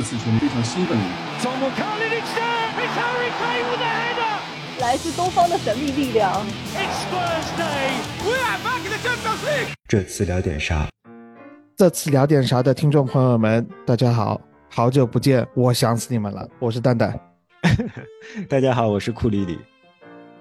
此球迷非常兴奋。来自东方的神秘力量。这次聊点啥？这次聊点啥的听众朋友们，大家好，好久不见，我想死你们了，我是蛋蛋。大家好，我是库里里。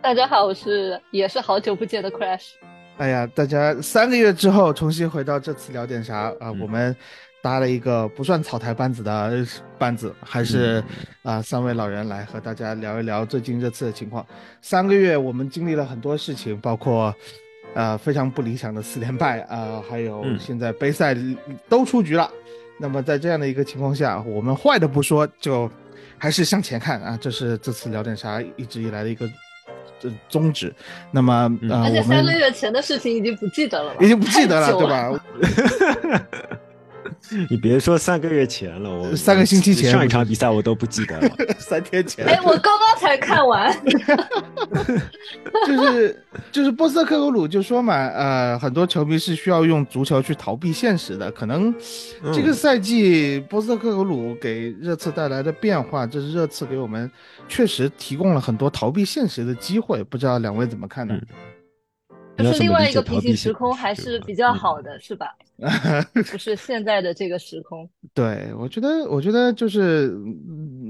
大家好，我是也是好久不见的 Crash。哎呀，大家三个月之后重新回到这次聊点啥啊？我们搭了一个不算草台班子的班子，还是啊三位老人来和大家聊一聊最近这次的情况。三个月我们经历了很多事情，包括呃非常不理想的四连败啊，还有现在杯赛都出局了。那么在这样的一个情况下，我们坏的不说，就还是向前看啊！这是这次聊点啥一直以来的一个。这宗旨，那么呃，而且三个月前的事情已经不记得了，已经不记得了，对吧？你别说三个月前了，我三个星期前上一场比赛我都不记得了，三天前。哎，我刚刚才看完。就是就是波斯克鲁鲁就说嘛，呃，很多球迷是需要用足球去逃避现实的。可能这个赛季波斯克鲁鲁给热刺带来的变化，这是热刺给我们确实提供了很多逃避现实的机会。不知道两位怎么看呢？就是另外一个平行时空还是比较好的，是吧？不是现在的这个时空。对，我觉得，我觉得就是，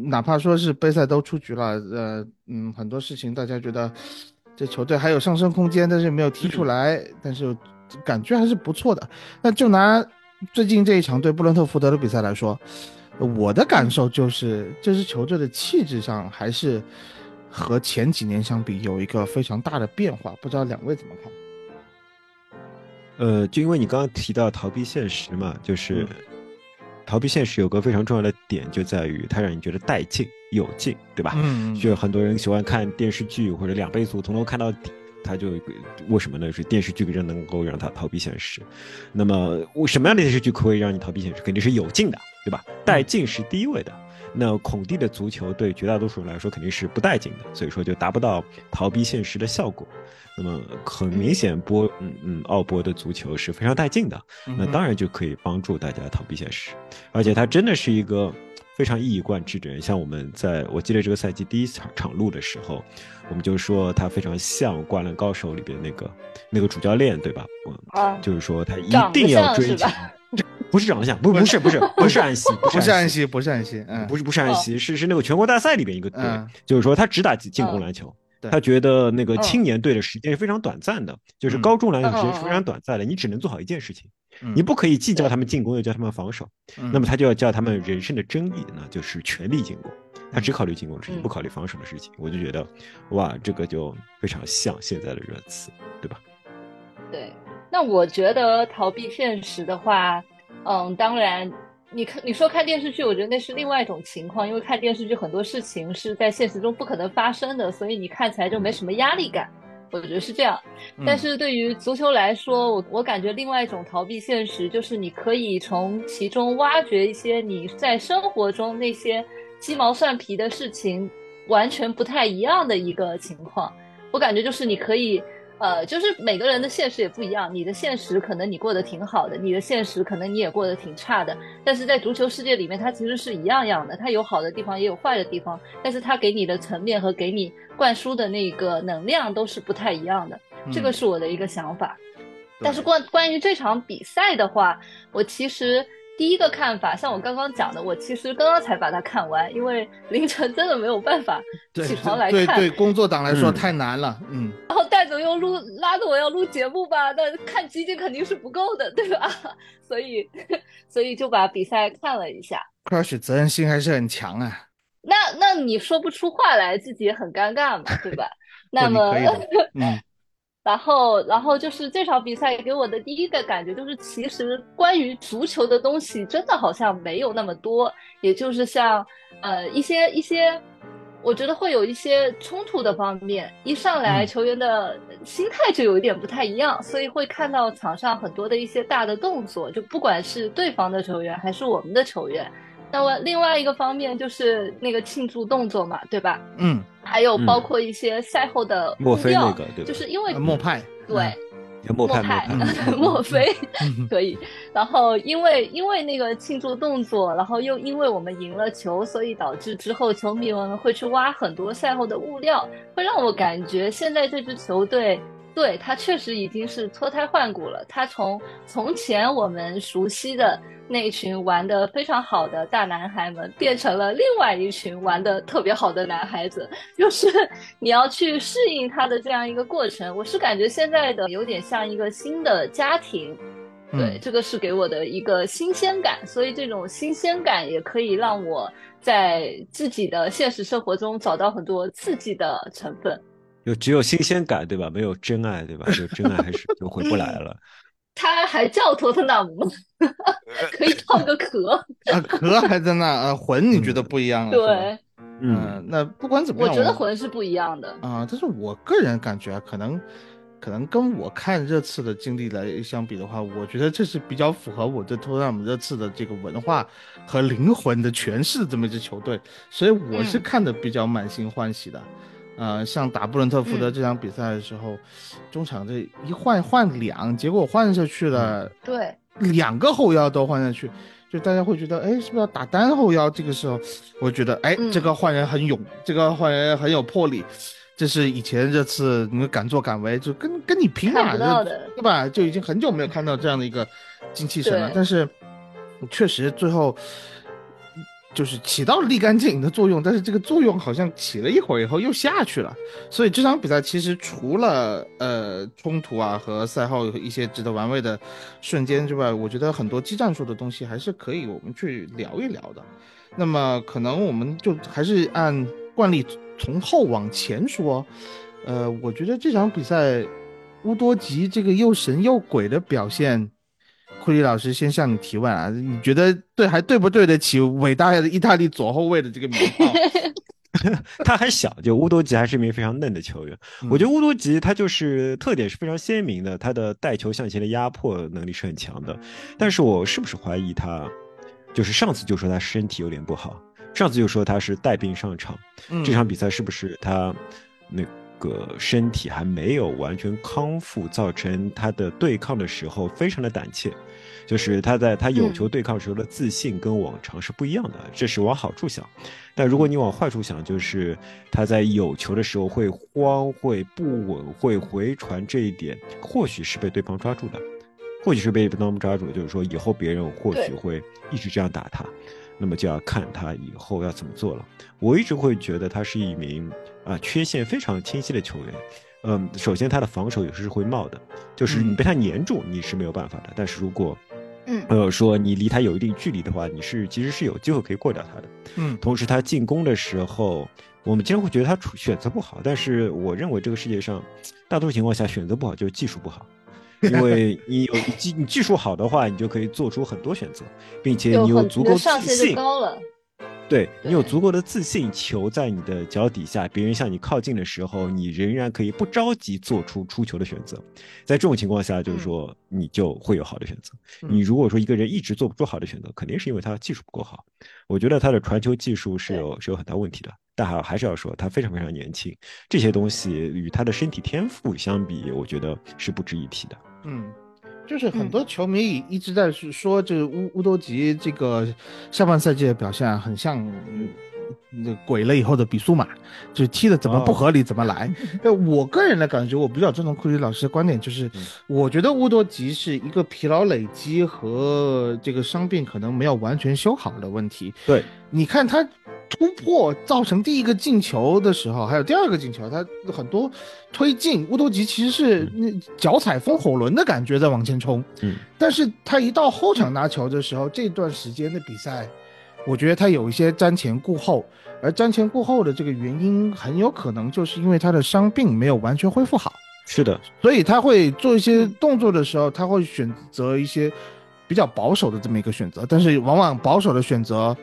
哪怕说是杯赛都出局了，呃，嗯，很多事情大家觉得这球队还有上升空间，但是没有踢出来，但是感觉还是不错的。那就拿最近这一场对布伦特福德的比赛来说，我的感受就是，这支球队的气质上还是和前几年相比有一个非常大的变化。不知道两位怎么看？呃，就因为你刚刚提到逃避现实嘛，就是逃避现实有个非常重要的点，就在于它让你觉得带劲、有劲，对吧？嗯，就很多人喜欢看电视剧或者两倍速从头看到底，他就为什么呢？是电视剧更能够让他逃避现实。那么，什么样的电视剧可以让你逃避现实？肯定是有劲的，对吧？带劲是第一位的。那孔蒂的足球对绝大多数人来说肯定是不带劲的，所以说就达不到逃避现实的效果。那么很明显，波嗯嗯奥波的足球是非常带劲的，那当然就可以帮助大家逃避现实，而且他真的是一个非常一以贯之的人。像我们在我记得这个赛季第一场场录的时候，我们就说他非常像《灌篮高手》里边那个那个主教练，对吧？嗯，就是说他一定要追求。不是长得像，不不是不是 不是安西，不是安西，不是安西，嗯，不是不是安西，是是那个全国大赛里边一个队，就是说他只打进攻篮球，他觉得那个青年队的时间是非常短暂的，就是高中篮球时间是非常短暂的，你只能做好一件事情，你不可以既教他们进攻又教他们防守，那么他就要教他们人生的真理呢，就是全力进攻，他只考虑进攻的事情，不考虑防守的事情，我就觉得，哇，这个就非常像现在的热刺，对吧？对，那我觉得逃避现实的话。嗯，当然，你看你说看电视剧，我觉得那是另外一种情况，因为看电视剧很多事情是在现实中不可能发生的，所以你看起来就没什么压力感，我觉得是这样。但是对于足球来说，我我感觉另外一种逃避现实，就是你可以从其中挖掘一些你在生活中那些鸡毛蒜皮的事情完全不太一样的一个情况。我感觉就是你可以。呃，就是每个人的现实也不一样，你的现实可能你过得挺好的，你的现实可能你也过得挺差的。但是在足球世界里面，它其实是一样样的，它有好的地方，也有坏的地方。但是它给你的层面和给你灌输的那个能量都是不太一样的。这个是我的一个想法。但是关关于这场比赛的话，我其实。第一个看法，像我刚刚讲的，我其实刚刚才把它看完，因为凌晨真的没有办法 起床来看。对对，工作党来说太难了，嗯。然后戴总又录，拉着我要录节目吧，那看集锦肯定是不够的，对吧？所以，所以就把比赛看了一下。Crush 责任心还是很强啊。那那你说不出话来，自己也很尴尬嘛，对吧？那么，嗯。然后，然后就是这场比赛给我的第一个感觉就是，其实关于足球的东西真的好像没有那么多，也就是像呃一些一些，我觉得会有一些冲突的方面，一上来球员的心态就有一点不太一样，所以会看到场上很多的一些大的动作，就不管是对方的球员还是我们的球员。那么另外一个方面就是那个庆祝动作嘛，对吧？嗯，还有包括一些赛后的墨菲那个，对就是因为莫派对，莫派莫非 可以。然后因为因为那个庆祝动作，然后又因为我们赢了球，所以导致之后球迷们会去挖很多赛后的物料，会让我感觉现在这支球队。对他确实已经是脱胎换骨了。他从从前我们熟悉的那群玩的非常好的大男孩们，变成了另外一群玩的特别好的男孩子。就是你要去适应他的这样一个过程。我是感觉现在的有点像一个新的家庭，对，这个是给我的一个新鲜感。所以这种新鲜感也可以让我在自己的现实生活中找到很多刺激的成分。就只有新鲜感，对吧？没有真爱，对吧？就真爱还是就回不来了。他还叫托特纳姆，可以套个壳 啊，壳还在那啊，魂你觉得不一样了？对，嗯，那不管怎么样，我觉得魂是不一样的啊。但是我个人感觉，可能可能跟我看热刺的经历来相比的话，我觉得这是比较符合我对托特纳姆热刺的这个文化和灵魂的诠释这么一支球队，所以我是看的比较满心欢喜的。呃，像打布伦特福德这场比赛的时候，中场这一换换两，结果换下去了，对，两个后腰都换下去，就大家会觉得，哎，是不是要打单后腰？这个时候，我觉得，哎，这个换人很勇，这个换人很有魄力，这是以前这次你们敢作敢为，就跟跟你拼嘛，对吧？就已经很久没有看到这样的一个精气神了，但是确实最后。就是起到了立竿见影的作用，但是这个作用好像起了一会儿以后又下去了，所以这场比赛其实除了呃冲突啊和赛后一些值得玩味的瞬间之外，我觉得很多技战术的东西还是可以我们去聊一聊的。那么可能我们就还是按惯例从后往前说，呃，我觉得这场比赛乌多吉这个又神又鬼的表现。库里老师先向你提问啊，你觉得对还对不对得起伟大的意大利左后卫的这个名号？他还小，就乌多吉还是一名非常嫩的球员。我觉得乌多吉他就是特点是非常鲜明的，他的带球向前的压迫能力是很强的。但是我是不是怀疑他？就是上次就说他身体有点不好，上次就说他是带病上场，这场比赛是不是他那？个身体还没有完全康复，造成他的对抗的时候非常的胆怯，就是他在他有球对抗时候的自信跟往常是不一样的，这是往好处想。但如果你往坏处想，就是他在有球的时候会慌、会不稳、会回传，这一点或许是被对方抓住的，或许是被对方抓住，就是说以后别人或许会一直这样打他。那么就要看他以后要怎么做了。我一直会觉得他是一名啊缺陷非常清晰的球员。嗯，首先他的防守有时是会冒的，就是你被他粘住你是没有办法的。但是如果，嗯，呃说你离他有一定距离的话，你是其实是有机会可以过掉他的。嗯，同时他进攻的时候，我们经常会觉得他选择不好，但是我认为这个世界上大多数情况下选择不好就是技术不好。因为你有技，你技术好的话，你就可以做出很多选择，并且你有足够自信。高了。对你有足够的自信，球在你的脚底下，别人向你靠近的时候，你仍然可以不着急做出出球的选择。在这种情况下，就是说你就会有好的选择。你如果说一个人一直做不出好的选择，肯定是因为他技术不够好。我觉得他的传球技术是有是有很大问题的。但还还是要说，他非常非常年轻，这些东西与他的身体天赋相比，我觉得是不值一提的。嗯，就是很多球迷一直在说，这乌乌多吉这个下半赛季的表现很像那鬼了以后的比苏马，就踢的怎么不合理怎么来。我个人的感觉，我比较赞同库里老师的观点，就是我觉得乌多吉是一个疲劳累积和这个伤病可能没有完全修好的问题。对，你看他。突破造成第一个进球的时候，还有第二个进球，他很多推进乌多吉其实是那脚踩风火轮的感觉在往前冲。嗯，但是他一到后场拿球的时候，这段时间的比赛，我觉得他有一些瞻前顾后，而瞻前顾后的这个原因很有可能就是因为他的伤病没有完全恢复好。是的，所以他会做一些动作的时候，他会选择一些比较保守的这么一个选择，但是往往保守的选择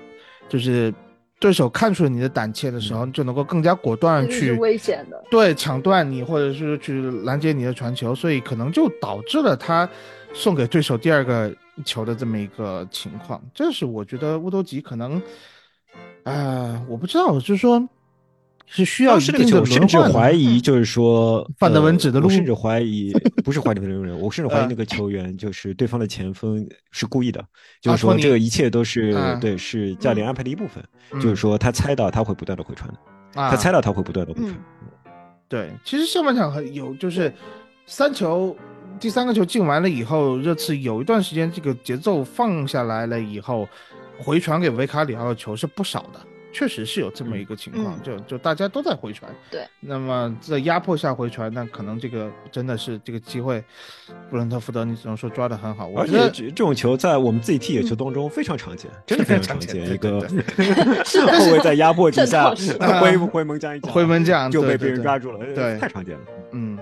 就是。对手看出了你的胆怯的时候，就能够更加果断去危险的对抢断你，或者是去拦截你的传球，所以可能就导致了他送给对手第二个球的这么一个情况。这是我觉得乌多吉可能，呃，我不知道，就是说是需要当时那个球，我甚至怀疑，就是说 范德文指的路，我甚至怀疑不是怀疑范德文，我甚至怀疑那个球员就是对方的前锋是故意的，就是说这个一切都是对，是教练安排的一部分，就是说他猜到他会不断的回传的，他猜到他会不断的回传。对，其实上半场很有，就是三球，第三个球进完了以后，热刺有一段时间这个节奏放下来了以后，回传给维卡里奥的球是不少的。确实是有这么一个情况，就就大家都在回传，对。那么在压迫下回传，那可能这个真的是这个机会，布伦特福德你只能说抓的很好。而且这种球在我们自己踢野球当中非常常见，真的 非常常见。一个后卫在压迫之下 回回门将一回门将就被别人抓住了，对，太常见了。嗯，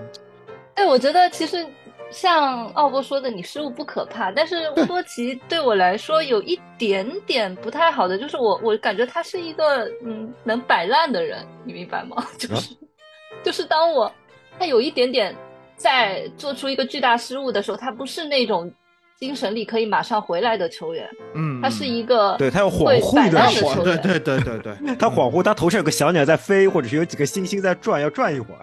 哎，我觉得其实。像奥博说的，你失误不可怕，但是乌多奇对我来说有一点点不太好的，就是我我感觉他是一个嗯能摆烂的人，你明白吗？就是 就是当我他有一点点在做出一个巨大失误的时候，他不是那种精神力可以马上回来的球员，嗯，他是一个对他要恍惚的球员，对对对对对，他恍惚，他头上有个小鸟在飞，或者是有几个星星在转，要转一会儿。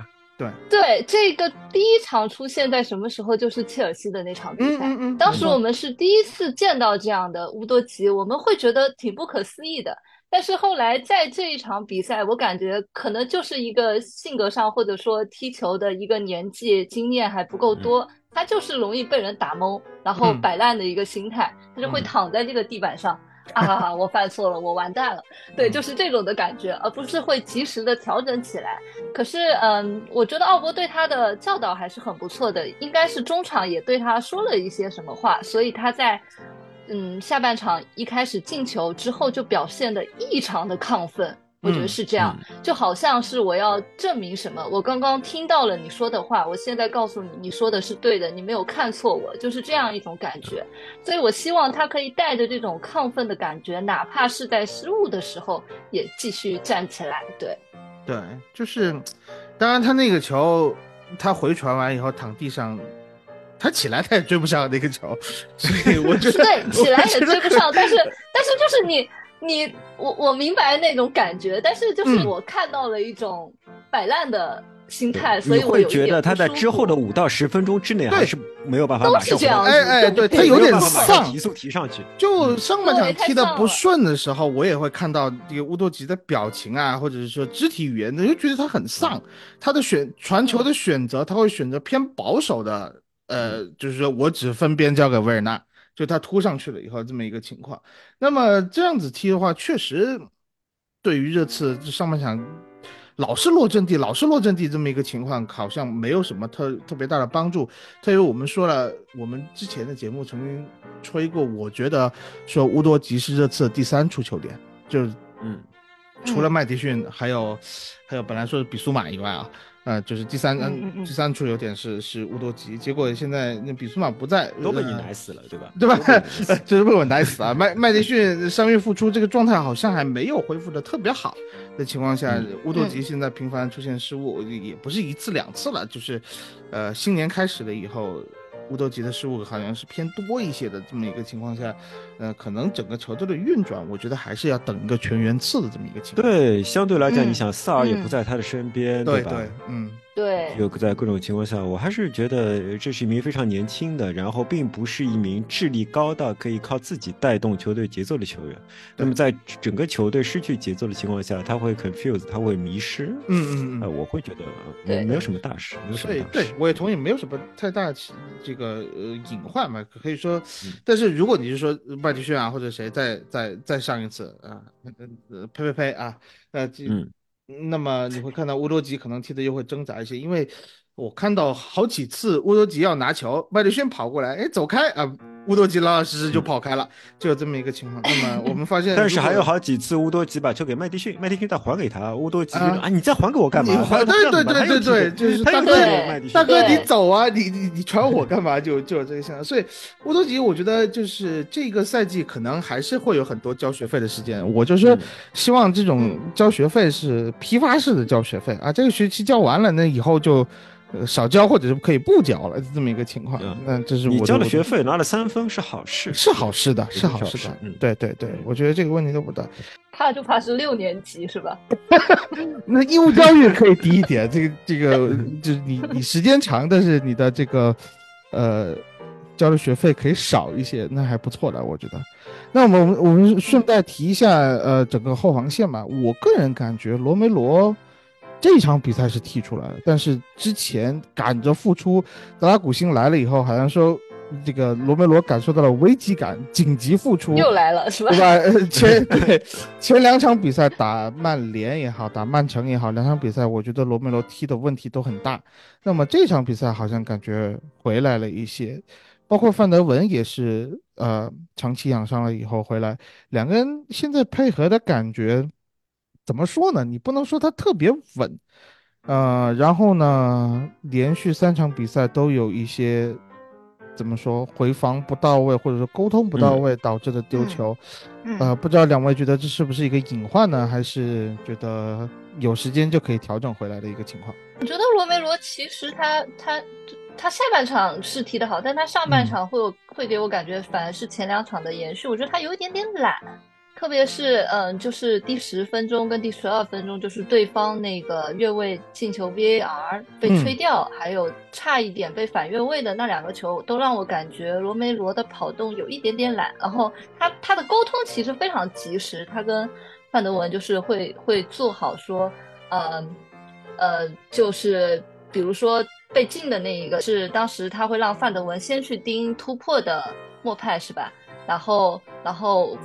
对对，这个第一场出现在什么时候？就是切尔西的那场比赛。嗯嗯当时我们是第一次见到这样的乌多吉，我们会觉得挺不可思议的。但是后来在这一场比赛，我感觉可能就是一个性格上，或者说踢球的一个年纪经验还不够多，他就是容易被人打懵，然后摆烂的一个心态，他就会躺在这个地板上。啊！我犯错了，我完蛋了。对，就是这种的感觉，而不是会及时的调整起来。可是，嗯，我觉得奥博对他的教导还是很不错的，应该是中场也对他说了一些什么话，所以他在，嗯，下半场一开始进球之后就表现的异常的亢奋。我觉得是这样，就好像是我要证明什么。我刚刚听到了你说的话，我现在告诉你，你说的是对的，你没有看错我，就是这样一种感觉。所以我希望他可以带着这种亢奋的感觉，哪怕是在失误的时候，也继续站起来。对，对，就是，当然他那个球，他回传完以后躺地上，他起来他也追不上那个球，所以我觉得对，起来也追不上，但是但是就是你。你我我明白那种感觉，但是就是我看到了一种摆烂的心态，所以我会觉得他在之后的五到十分钟之内还是没有办法马上这样。哎哎，对他有点丧，提速提上去。就上半场踢的不顺的时候，我也会看到这个乌多吉的表情啊，或者是说肢体语言，就觉得他很丧。他的选传球的选择，他会选择偏保守的，呃，就是说我只分边交给维尔纳。就他突上去了以后这么一个情况，那么这样子踢的话，确实对于这次上半场老是落阵地、老是落阵地这么一个情况，好像没有什么特特别大的帮助。特别我们说了，我们之前的节目曾经吹过，我觉得说乌多吉是这次的第三出球点，就是嗯，除了麦迪逊，还有还有本来说是比苏马以外啊。啊，就是第三嗯第三处有点是是乌多吉，结果现在那比苏马不在，都被你奶死了，对吧？对吧？就是被我奶死啊！麦麦迪逊伤愈复出，这个状态好像还没有恢复的特别好的情况下，乌多吉现在频繁出现失误，也不是一次两次了，就是，呃，新年开始了以后。乌多吉的失误好像是偏多一些的这么一个情况下，呃，可能整个球队的运转，我觉得还是要等一个全员次的这么一个情况。对，相对来讲，你想萨尔也不在他的身边，对吧？嗯。对，有在各种情况下，我还是觉得这是一名非常年轻的，然后并不是一名智力高到可以靠自己带动球队节奏的球员。那么在整个球队失去节奏的情况下，他会 confuse，他会迷失。嗯嗯嗯。呃，我会觉得没没有什么大事，没有什么大事。对，我也同意，没有什么太大这个呃隐患嘛，可以说。但是如果你是说麦迪逊啊，或者谁再再再上一次啊，呃呸呸呸啊，那嗯。那么你会看到乌多吉可能踢的又会挣扎一些，因为我看到好几次乌多吉要拿球，麦迪逊跑过来，哎，走开啊！乌多吉老老实实就跑开了，就有这么一个情况。那么我们发现，但是还有好几次乌多吉把球给麦迪逊，麦迪逊再还给他，乌多吉啊，你再还给我干嘛？对对对对对，就是大哥，大哥你走啊，你你你传我干嘛？就就有这个现象。所以乌多吉，我觉得就是这个赛季可能还是会有很多交学费的时间。我就是希望这种交学费是批发式的交学费啊，这个学期交完了，那以后就。呃少交或者是可以不交了这么一个情况。嗯那这是我你交的学费拿了三分是好事，是好事的，是是好事的。嗯对对对，我觉得这个问题都不大。怕就怕是六年级是吧？那义务教育可以低一点，这个这个就是你你时间长，但是你的这个呃交的学费可以少一些，那还不错的，我觉得。那我们我们顺带提一下呃整个后防线吧，我个人感觉罗梅罗这场比赛是踢出来了，但是之前赶着复出，德拉古辛来了以后，好像说这个罗梅罗感受到了危机感，紧急复出，又来了是吧对？吧？呃前 对前两场比赛打曼联也好，打曼城也好，两场比赛我觉得罗梅罗踢的问题都很大。那么这场比赛好像感觉回来了一些，包括范德文也是呃长期养伤了以后回来，两个人现在配合的感觉怎么说呢？你不能说他特别稳，呃，然后呢，连续三场比赛都有一些怎么说回防不到位，或者说沟通不到位导致的丢球。嗯呃，不知道两位觉得这是不是一个隐患呢，还是觉得有时间就可以调整回来的一个情况？我觉得罗梅罗其实他他他下半场是踢得好，但他上嗯半场会有、会给我感觉反而是前两场的延续。我觉得他有一点点懒，特别是嗯，就是第十分钟跟第十二分钟，就是对方那个越位进球 VAR 被吹掉，还有差一点被反越位的那两个球，都让我感觉罗梅罗的跑动有一点点懒。然后他他的沟通其实非常及时，他跟范德文就是会会做好说，嗯。呃，就是比如说被禁的那一个是当时他会让范德文先去盯突破的莫派是吧？然后，然后，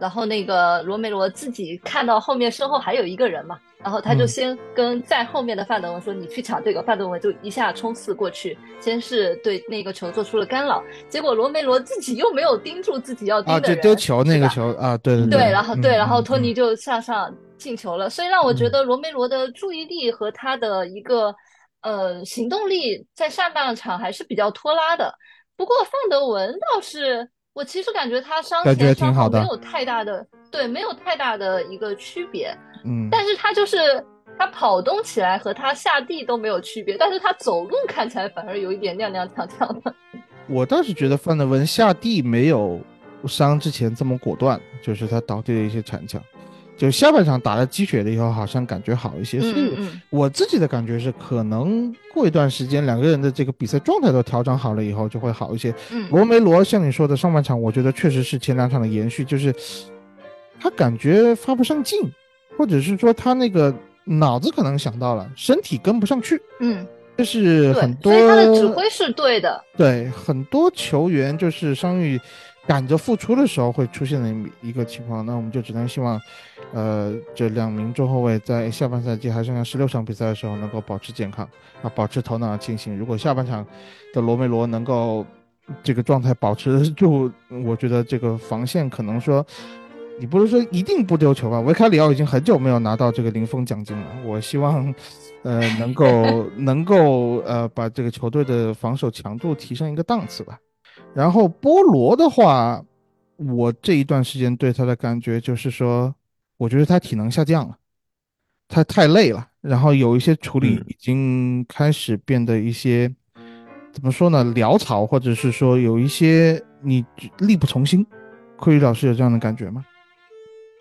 然后那个罗梅罗自己看到后面身后还有一个人嘛，然后他就嗯先跟在后面的范德文说：“你去抢这个。”范德文就一下冲刺过去，先是对那个球做出了干扰，结果罗梅罗自己又没有盯住自己要盯啊，的人，就丢球那个球啊，对对对，然后对，嗯然后嗯托尼就向上进球了，所以让我觉嗯得罗梅罗的注意力和他的一个呃行动力在上半场还是比较拖拉的。不过范德文倒是，我其实感觉他伤前伤后没有太大的对，没有太大的一个区别，嗯，但是他就是。他跑动起来和他下地都没有区别，但是他走路看起来反而有一点踉踉跄跄的。我倒是觉得范德文下地没有伤之前这么果断，就是他倒地的一些铲抢，就下半场打了鸡血了以后，好像感觉好一些。所以我自己的感觉是，可能过一段时间两个人的这个比赛状态都调整好了以后，就会好一些。嗯罗梅罗像你说的，上半场我觉得确实是前两场的延续，就是他感觉发不上劲，或者是说他那个脑子可能想到了，身体跟不上去。嗯，就是，很多，所以他的指挥是对的。对很多球员就是伤愈赶着复出的时候会出现的一个情况，那我们就只能希望，呃，这两名中后卫在下半赛季还剩下十六场比赛的时候能够保持健康啊，保持头脑清醒。如果下半场的罗梅罗能够这个状态保持得住，我觉得这个防线可能说。你不是说一定不丢球吧？维卡里奥已经很久没有拿到这个零封奖金了。我希望，呃，能够能够呃把这个球队的防守强度提升一 个档次吧。然后菠萝的话，我这一段时间对他的感觉就是说，我觉得他体能下降了，他太累了，然后有一些处理嗯已经开始变得一些、怎么说呢，潦草，或者是说有一些你力不从心。库里老师有这样的感觉吗？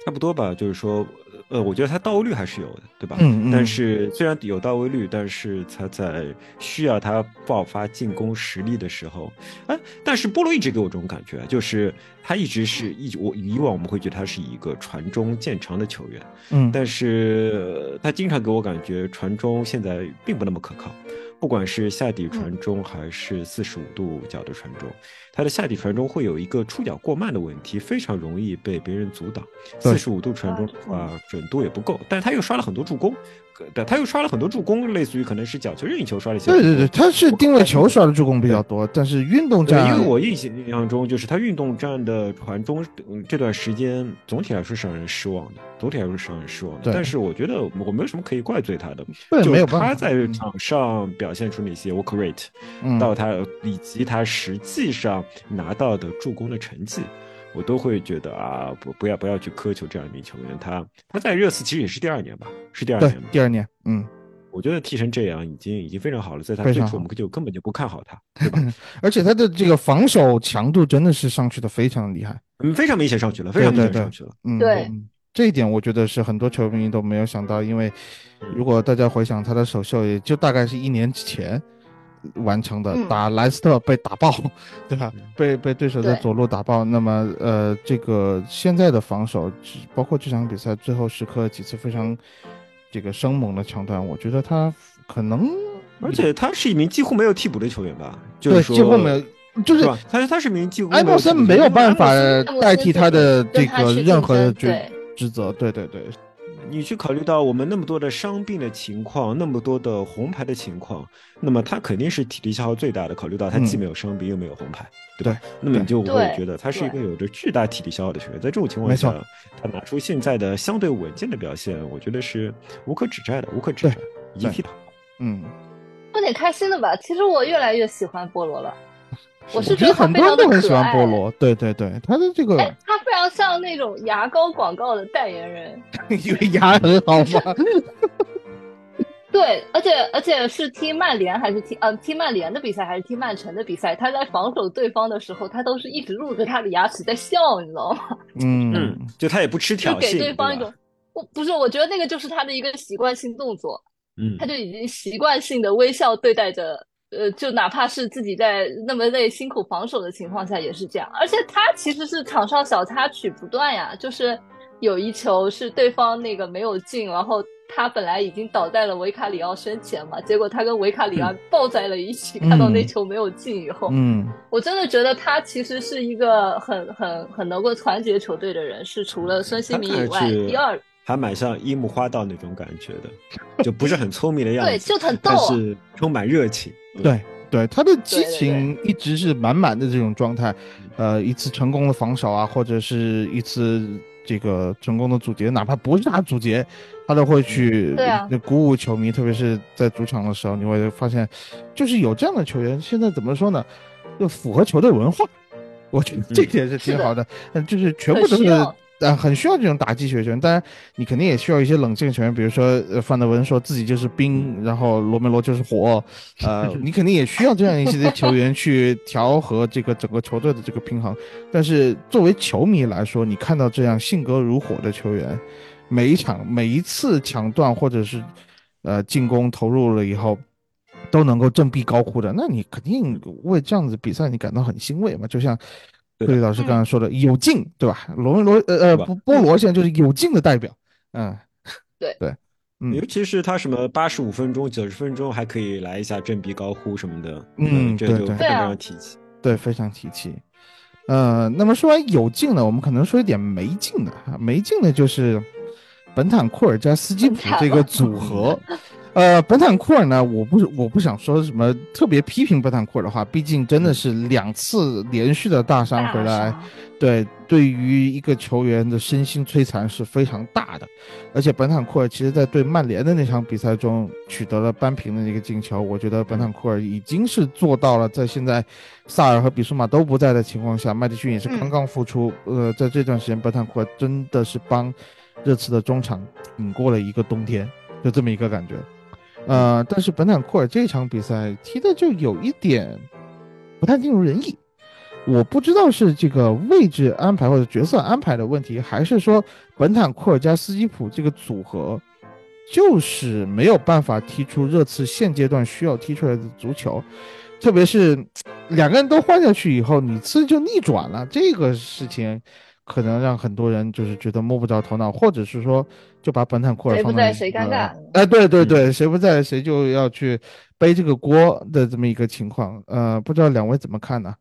差不多吧，就是说，呃，我觉得他到位率还是有的，对吧？嗯嗯但是虽然有到位率，但是他在需要他爆发进攻实力的时候，哎，但是波罗一直给我这种感觉，就是他一直是一我以往我们会觉得他是一个传中见长的球员，嗯，但是呃他经常给我感觉传中现在并不那么可靠，不管是下底传中还是四十五度角的传中，他的下底传中会有一个出脚过慢的问题，非常容易被别人阻挡。四十五度传中的话，准度也不够，但是他又刷了很多助攻，可对，他又刷了很多助攻，类似于可能是角球任意球刷了一些。对对对，他是定位球刷的助攻比较多，但是运动，战，因为我印象印象中，就是他运动战的传中，嗯这段时间总体来说是让人失望的，总体来说是让人失望的。但是我觉得我没有什么可以怪罪他的，就没有他在场上表现出那些 work rate，、嗯到他以及他实际上拿到的助攻的成绩。我都会觉得啊，不不要不要去苛求这样一名球员，他他在热刺其实也是第二年吧，是第二年吧，第二年，嗯，我觉得踢成这样已经已经非常好了，在他最初我们就根本就不看好他，对吧？而且他的这个防守强度真的是上去的非常厉害。嗯，非常明显上去了，非常明显上去了。嗯，对嗯这一点我觉得是很多球迷都没有想到，因为如果大家回想他的首秀，也就大概是一年之前完成的，嗯打莱斯特被打爆，对吧？被被对手的左路打爆。那么呃，这个现在的防守，包括这场比赛最后时刻几次非常这个生猛的抢断，我觉得他可能而且他是一名几乎没有替补的球员吧？就是几乎没有，就是是吧？他他是名几乎埃莫森没有办法代替他的这个任何的职职责，对对对，你去考虑到我们那么多的伤病的情况，那么多的红牌的情况，那么他肯定是体力消耗最大的。考虑到他既嗯没有伤病又没有红牌，对吧？对那么你就会觉得他是一个有着巨大体力消耗的球员。在这种情况下，他拿出现在的相对稳健的表现，我觉得是无可指摘的，无可指摘，对踢得好。嗯。说点开心的吧。其实我越来越喜欢菠萝了，我是觉得很多人都很喜欢菠菠。萝，对对对，他的这个哎，他非常像那种牙膏广告的代言人。因为牙很好嘛，对，而且而且是踢曼联还是踢呃踢曼联的比赛还是踢曼城的比赛，他在防守对方的时候，他都是一直露着他的牙齿在笑，你知道吗？嗯嗯，就他也不吃就挑衅，给对方一种，我不是，我觉得那个就是他的一个习惯性动作，嗯他就已经习惯性的微笑对待着，呃，就哪怕是自己在那么累、辛苦防守的情况下也是这样。而且他其实是场上小插曲不断呀，就是有一球是对方那个没有进，然后他本来已经倒在了维卡里奥身前嘛，结果他跟维卡里奥抱在了一起，看到那球没有进以后，嗯，我真的觉得他其实是一个很很很能够团结球队的人，是除了孙兴他民以外第二。还蛮像樱木花道那种感觉的，就不是很聪明的样子 对，子，就很逗但啊。是充满热情。对对，他的激情一直是满满的这种状态，呃，一次成功的防守啊，或者是一次这个成功的阻截，哪怕不是他阻截，他都会去对啊鼓舞球迷，特别是在主场的时候，你会发现，就是有这样的球员，现在怎么说呢，就符合球队文化，我觉得这点是挺好的，嗯，就是全部都是啊，很需要这种打击球员，当然你肯定也需要一些冷静球员，比如说呃，范德文说自己就是冰，然后罗梅罗就是火，呃，你肯定也需要这样一些球员去调和这个整个球队的这个平衡。但是作为球迷来说，你看到这样性格如火的球员，每一场每一次抢断或者是呃进攻投入了以后。都能够振臂高呼的，那你肯定为这样子比赛你感到很欣慰嘛？就像对的克里老师刚刚说的，有劲，对吧？罗罗呃呃波波罗现在就是有劲的代表，嗯，对 对，嗯尤其是他什么八十五分钟、九十分钟还可以来一下振臂高呼什么的，嗯对对就非常提气。对，非常提气。呃，那么说完有劲的，我们可能说一点没劲的哈，没劲的就是本坦库尔加斯基普这个组合。呃，本坦库尔呢，我不是我不想说什么特别批评本坦库尔的话，毕竟真的是两次连续的大伤回来，对，对于一个球员的身心摧残是非常大的。而且本坦库尔其实在对曼联的那场比赛中取得了扳平的一个进球，我觉得本坦库尔已经是做到了，在现在萨尔和比苏马都不在的情况下，麦迪逊也是刚刚复出，呃，在这段时间，本坦库尔真的是帮热刺的中场挺过了一个冬天，就这么一个感觉。呃，但是本坦库尔这场比赛踢的就有一点不太尽如人意。我不知道是这个位置安排或者角色安排的问题，还是说本坦库尔加斯基普这个组合就是没有办法踢出热刺现阶段需要踢出来的足球，特别是两个人都换下去以后，你次就逆转了，这个事情可能让很多人就是觉得摸不着头脑，或者是说就把本坦库尔谁不放在谁尴尬？呃哎，对嗯对对，谁不在谁就要去背这个锅的这么一个情况，呃，不知道两位怎么看呢？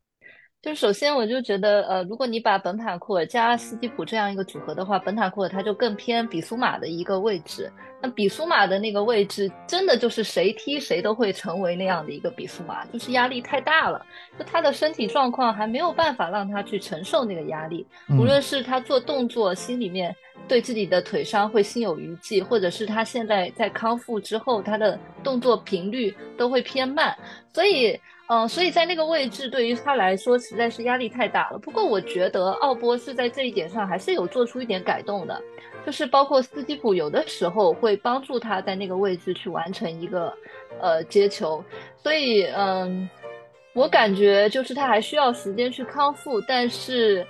就是首先我就觉得，呃，如果你把本塔库尔加斯基普这样一个组合的话，本塔库尔他就更偏比苏马的一个位置。那比苏马的那个位置，真的就是谁踢谁都会成为那样的一个比苏马，就是压力太大了。就他的身体状况还没有办法让他去承受那个压力，嗯无论是他做动作心里面对自己的腿伤会心有余悸，或者是他现在在康复之后，他的动作频率都会偏慢，所以。嗯，所以在那个位置对于他来说实在是压力太大了。不过我觉得奥波是在这一点上还是有做出一点改动的，就是包括斯基普有的时候会会帮助他在那个位置去完成一个呃接球。所以嗯，我感觉就是他还需要时间去康复，但是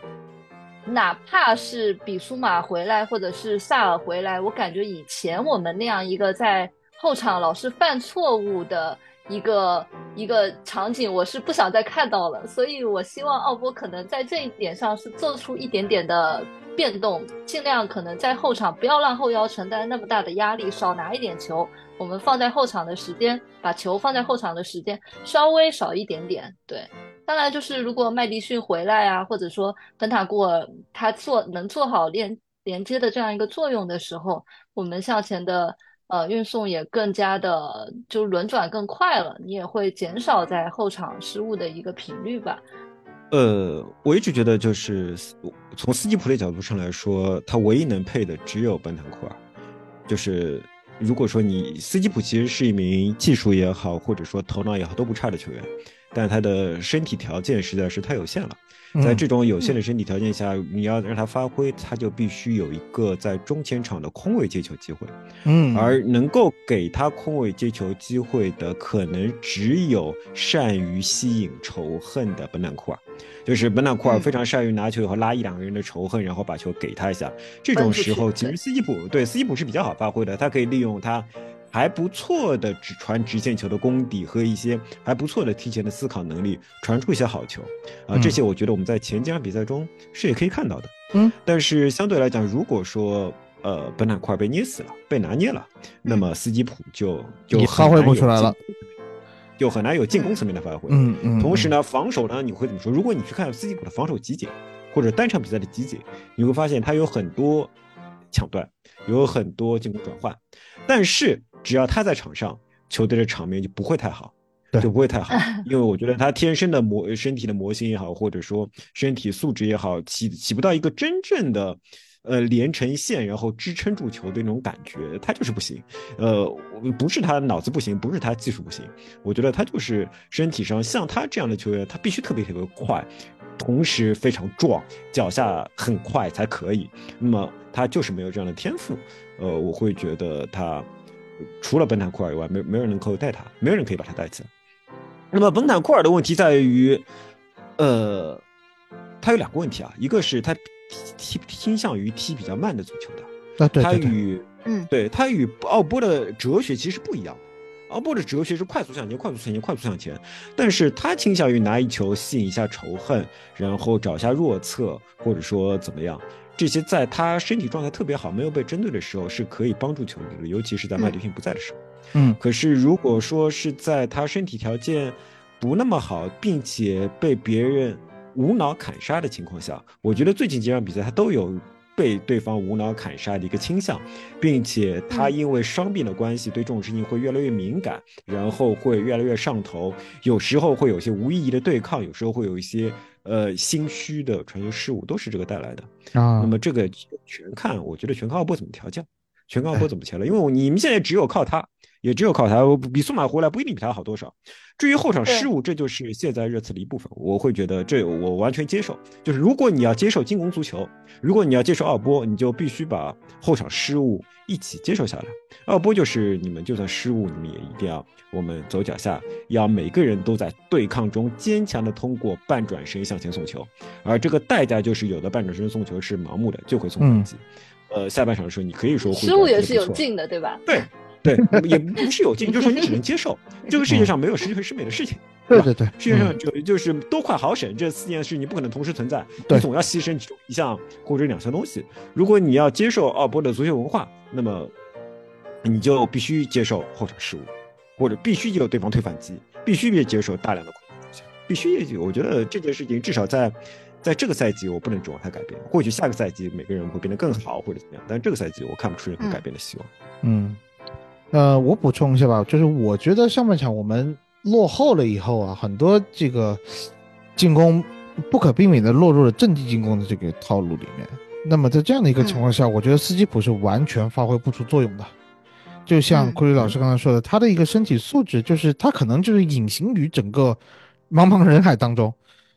哪怕是比苏马回来或者是萨尔回来，我感觉以前我们那样一个在后场老是犯错误的。一个一个场景，我是不想再看到了，所以我希望奥波可能在这一点上是做出一点点的变动，尽量可能在后场不要让后腰承担那么大的压力，少拿一点球，我们放在后场的时间，把球放在后场的时间稍微少一点点。对，当然就是如果麦迪逊回来啊，或者说本塔库尔他做能做好连连接的这样一个作用的时候，我们向前的。呃，运送也更加的就轮转更快了，你也会减少在后场失误的一个频率吧。呃，我一直觉得就是从斯基普的角度上来说，他唯一能配的只有班坦库尔。就是如果说你斯基普其实是一名技术也好，或者说头脑也好都不差的球员，但他的身体条件实在是太有限了。在这种有限的身体条件下，你要让他发挥，他就必须有一个在中前场的空位接球机会。嗯，而能够给他空位接球机会的，可能只有善于吸引仇恨的本坦库尔。就是本坦库尔非常善于拿球以后拉一两个人的仇恨，然后把球给他一下。这种时候，其实斯基普对斯基普是比较好发挥的，他可以利用他。还不错的直传直线球的功底和一些还不错的提前的思考能力，传出一些好球，啊，这些我觉得我们在前几场比赛中是也可以看到的。嗯，但是相对来讲，如果说呃本坦库尔被捏死了，被拿捏了，那么斯基普就就发挥不出来了，就很难有进攻层面的发挥。嗯嗯。同时呢，防守呢，你会怎么说？如果你去看斯基普的防守集锦或者单场比赛的集锦，你会发现他有很多抢断，有很多进攻转换，但是。只要他在场上，球队的场面就不会太好，就不会太好。因为我觉得他天生的模身体的模型也好，或者说身体素质也好，起起不到一个真正的，呃连成线，然后支撑住球队那种感觉，他就是不行。呃，不是他脑子不行，不是他技术不行，我觉得他就是身体上像他这样的球员，他必须特别特别快，同时非常壮，脚下很快才可以。那么他就是没有这样的天赋。呃，我会觉得他。除了本坦库尔以外，没没有人能够带他，没有人可以把他带起来。那么本坦库尔的问题在于，呃，他有两个问题啊，一个是他踢倾向于踢比较慢的足球的，他与嗯，对他与奥波的哲学其实不一样。奥波的哲学是快速向前，快速向前，快速向前，但是他倾向于拿一球吸引一下仇恨，然后找一下弱侧，或者说怎么样。这些在他身体状态特别好、没有被针对的时候是可以帮助球队的，尤其是在麦迪逊不在的时候。嗯，可是如果说是在他身体条件不那么好，并且被别人无脑砍杀的情况下，我觉得最近几场比赛他都有被对方无脑砍杀的一个倾向，并且他因为伤病的关系，对这种事情会越来越敏感，然后会越来越上头，有时候会有些无意义的对抗，有时候会有一些。呃，心虚的传球失误都是这个带来的啊。那么这个全看，我觉得全靠奥波怎么调教，全靠奥波怎么调了。因为你们现在只有靠他，也只有靠他。比苏马回来不一定比他好多少。至于后场失误，这就是现在热刺的一部分。我会觉得这我完全接受。就是如果你要接受进攻足球，如果你要接受奥波，你就必须把后场失误一起接受下来。奥波就是你们就算失误，你们也一定要我们走脚下，要每个人都在对抗中坚强的通过半转身向前送球，而这个代价就是有的半转身送球是盲目的，就会送反击。呃，下半场的时候你可以说失误也是有进的，对吧？对。对，也不是有劲，就是说你只能接受。这个世界上没有十全十美的事情，对对对，世界上就就是多快好省这四件事，你不可能同时存在，你总要牺牲其中一项或者两项东西。如果你要接受奥波的足球文化，那么你就必须接受后场失误，或者必须有对方推反击，必须别接受大量的必须。我觉得这件事情至少在在这个赛季，我不能指望它改变。或许下个赛季每个人会变得更好或者怎么样，但这个赛季我看不出任何改变的希望。嗯。呃，我补充一下吧，就是我觉得上半场我们落后了以后啊，很多这个进攻不可避免的落入了阵地进攻的这个套路里面。那么在这样的一个情况下，我觉得斯基普是完全发挥不出作用的。就像库里老师刚才说的，他的一个身体素质就是他可能就是隐形于整个茫茫人海当中，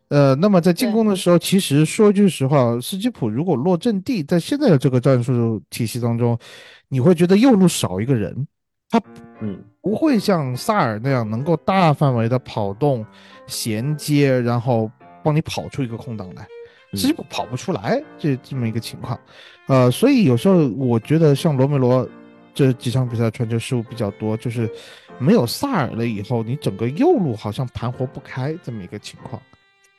呃，那么在进攻的时候，其实说句实话，斯基普如果落阵地，在现在的这个战术体系当中，你会觉得右路少一个人，他嗯。不会像萨尔那样能够大范围的跑动、衔接，然后帮你跑出一个空档来，嗯。斯基普跑不出来这这么一个情况，呃，所以有时候我觉得像罗梅罗这几场比赛传球失误比较多，就是没有萨尔了以后，你整个右路好像盘活不开这么一个情况。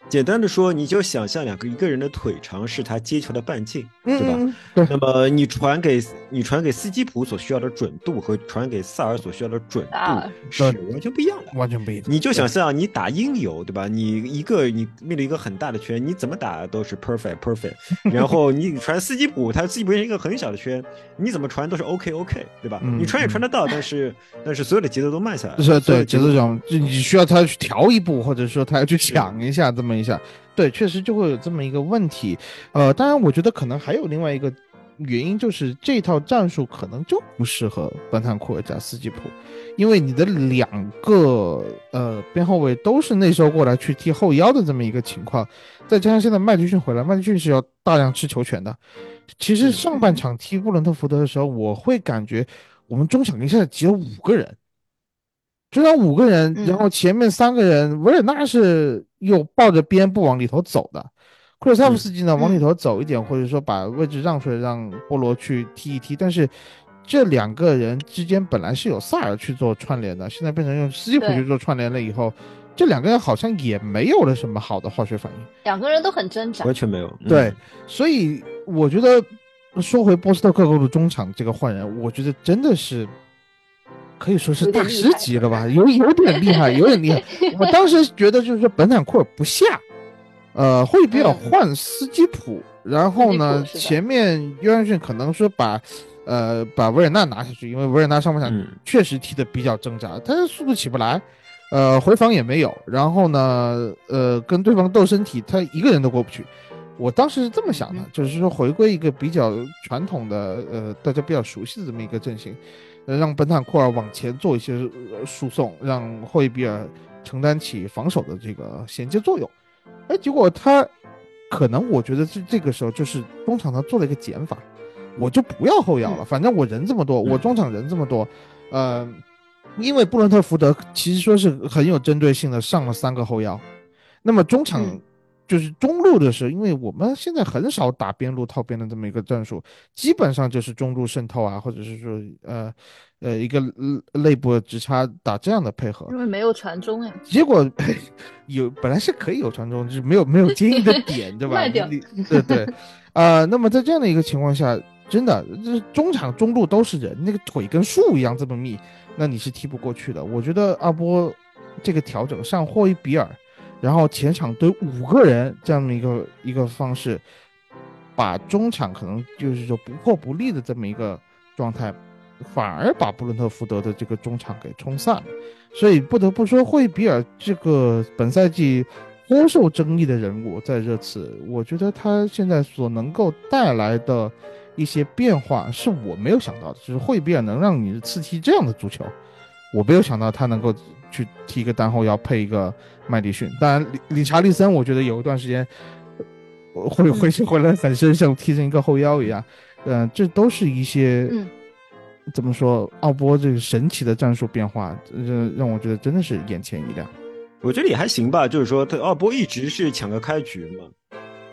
简单的说，你就想象两个一个人的腿长是他接球的半径，对吧？那么你传给你传给斯基普所需要的准度和传给萨尔所需要的准啊度是完全不一样的。完全不一样。你就想象你打音游，对吧？你一个你面对一个很大的圈，你怎么打都是 perfect perfect。然后你传斯基普，他斯基普是一个很小的圈，你怎么传都是 OK OK，对吧？嗯你传也传得到，但是但是所有的节奏都慢下来是对节奏上，就你需要他去调一步，或者说他要去抢一下，这么一下，对，确实就会有这么一个问题。呃，当然，我觉得可能还有另外一个原因，就是这套战术可能就不适合本坦库尔加斯基普，因为你的两个呃边后卫都是内收过来去踢后腰的这么一个情况，再加上现在麦迪逊回来，麦迪逊是要大量吃球权的。其实上半场踢布伦特福德的时候，我会感觉我们中场一下子挤了五个人。中场五个人，嗯然后前面三个人，维尔纳是又抱着边不往里头走的，库尔萨夫斯基呢嗯往里头走一点，或者说把位置让出来，让波罗去踢一踢。但是这两个人之间本来是有萨尔去做串联的，现在变成用斯基普去做串联了以后，这两个人好像也没有了什么好的化学反应。两个人都很挣扎完。全没有。嗯对，所以我觉得说回波斯特克克的中场这个换人，我觉得真的是可以说是大师级了吧，有有点厉害，有点厉害。我当时觉得就是说本坦库尔不下，呃，会比尔嗯换斯基普，然后呢前面约翰逊可能说把。呃，把维尔纳拿下去，因为维尔纳上半场嗯确实踢的比较挣扎，他的速度起不来，呃，回防也没有，然后呢，呃，跟对方斗身体，他一个人都过不去。我当时是这么想的，就是说回归一个比较传统的，呃，大家比较熟悉的这么一个阵型，呃，让本坦库尔往前做一些呃输送，让霍伊比尔承担起防守的这个衔接作用。哎，结果他可能我觉得是这个时候就是中场他做了一个减法，我就不要后腰了，反正我人这么多，我中场人这么多，呃，因为布伦特福德其实说是很有针对性的上了三个后腰，那么中场嗯就是中路的时候，因为我们现在很少打边路套边的这么一个战术，基本上就是中路渗透啊，或者是说呃呃一个呃内部的直插打这样的配合，因为没有传中呀，结果有本来是可以有传中，就是没有没有接应的 点，对吧？卖掉你对对，呃，那么在这样的一个情况下，真的，这中场中路都是人，那个腿跟树一样这么密，那你是踢不过去的。我觉得阿波这个调整上霍伊比尔，然后前场堆五个人这样的一个一个方式，把中场可能就是说不破不立的这么一个状态，反而把布伦特福德的这个中场给冲散了。所以不得不说，惠比尔这个本赛季颇受争议的人物，在热刺，我觉得他现在所能够带来的一些变化，是我没有想到的。就是惠比尔能让你刺踢这样的足球，我没有想到他能够去踢一个单后腰配一个麦迪逊。当然，理理查利森，我觉得有一段时间会会会回来反身像踢成一个后腰一样。嗯、这都是一些嗯怎么说，奥波这个神奇的战术变化，让让我觉得真的是眼前一亮。我觉得也还行吧，就是说他奥波一直是抢个开局嘛，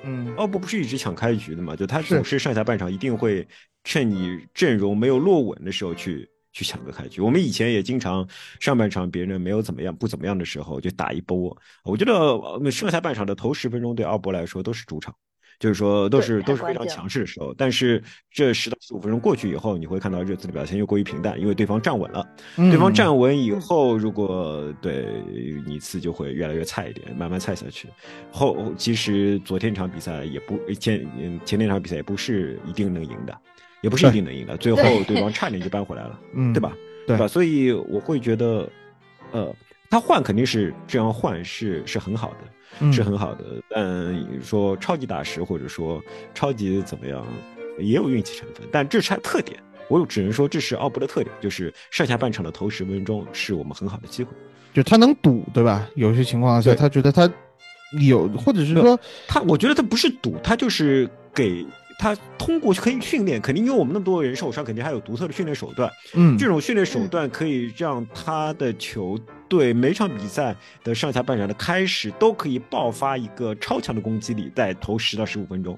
嗯，奥波不是一直抢开局的嘛，就他总是上下半场一定会趁你阵容没有落稳的时候去去抢个开局。我们以前也经常上半场别人没有怎么样不怎么样的时候就打一波。我觉得剩下半场的头十分钟对奥博来说都是主场。就是说，都是都是非常强势的时候，但是这十到十五分钟过去以后，你会看到热刺的表现又过于平淡，因为对方站稳了。嗯对方站稳以后，如果对你次就会越来越菜一点，慢慢菜下去。后其实昨天场比赛也不前嗯前天场比赛也不是一定能赢的，也不是一定能赢的，最后对方差点就扳回来了，嗯，对吧？对吧？所以我会觉得，呃，他换肯定是这样换是是很好的。嗯是很好的，但说超级大师或者说超级怎么样，也有运气成分，但这是他特点。我只能说这是奥布的特点，就是上下半场的头十分钟是我们很好的机会。就他能赌，对吧？有些情况下，他觉得他有，或者是说他，我觉得他不是赌，他就是给他通过可以训练，肯定因为我们那么多人受伤，肯定还有独特的训练手段。嗯，这种训练手段可以让他的球队每场比赛的上下半场的开始都可以爆发一个超强的攻击力，在头十到十五分钟，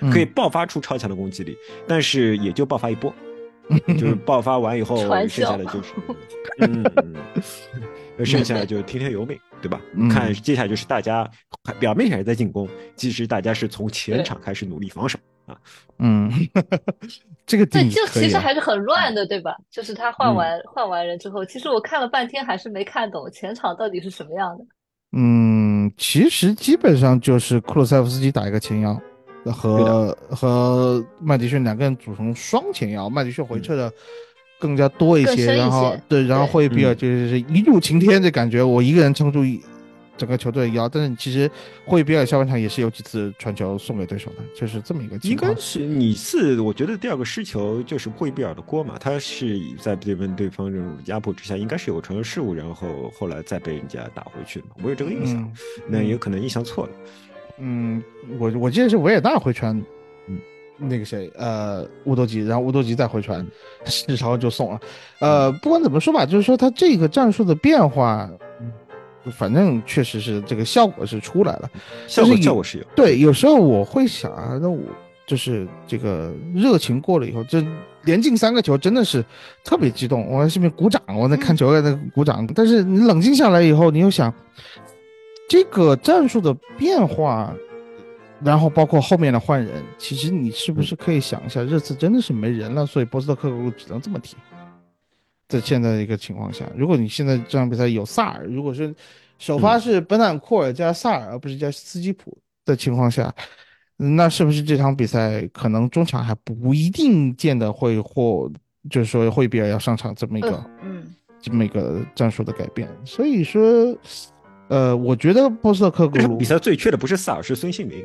嗯。可以爆发出超强的攻击力，但是也就爆发一波，就是爆发完以后，剩下的就是，嗯，嗯剩下的就是听天由命，对吧？嗯。看接下来就是大家表面上是在进攻，其实大家是从前场开始努力防守。啊。嗯，这个定对，就。其实还是很乱的，对吧？就是他换嗯完、换完人之后，其实我看了半天还是没看懂前场到底是什么样的。嗯，其实基本上就是库鲁塞夫斯基打一个前腰，和和麦迪逊两个人组成双前腰，麦迪逊回撤的更加多一些，然后对，然后对霍伊比尔嗯就是一柱擎天的感觉，我一个人撑住一整个球队的腰，但是其实霍伊比尔下半场也是有几次传球送给对手的，就是这么一个情况应该。是你是，我觉得第二个失球就是霍伊比尔的锅嘛，他是在对方对方这种压迫之下，应该是有传球失误，然后后来再被人家打回去的嘛，我有这个印象，嗯那也可能印象错了。嗯，我我记得是维也纳回传，嗯，那个谁，呃，乌多吉，然后乌多吉再回传，然后就送了。呃，不管怎么说吧，就是说他这个战术的变化，嗯反正确实是这个效果是出来了。效果就是效果是有，对，有时候我会想啊，那我就是这个热情过了以后，这连进三个球真的是特别激动，我在下面鼓掌，我在看球在那鼓掌。但是你冷静下来以后，你又想，这个战术的变化，然后包括后面的换人，其实你是不是可以想一下，热刺真的是没人了，所以波斯特克鲁只能这么踢。在现在的一个情况下，如果你现在这场比赛有萨尔，如果是首发是本坦库尔加萨尔，而不是加斯基普的情况下，那是不是这场比赛可能中场还不一定见得会或就是说会比尔要上场这么一个、嗯嗯，这么一个战术的改变？所以说，呃，我觉得波斯特克格鲁比赛最缺的不是萨尔，是孙兴民。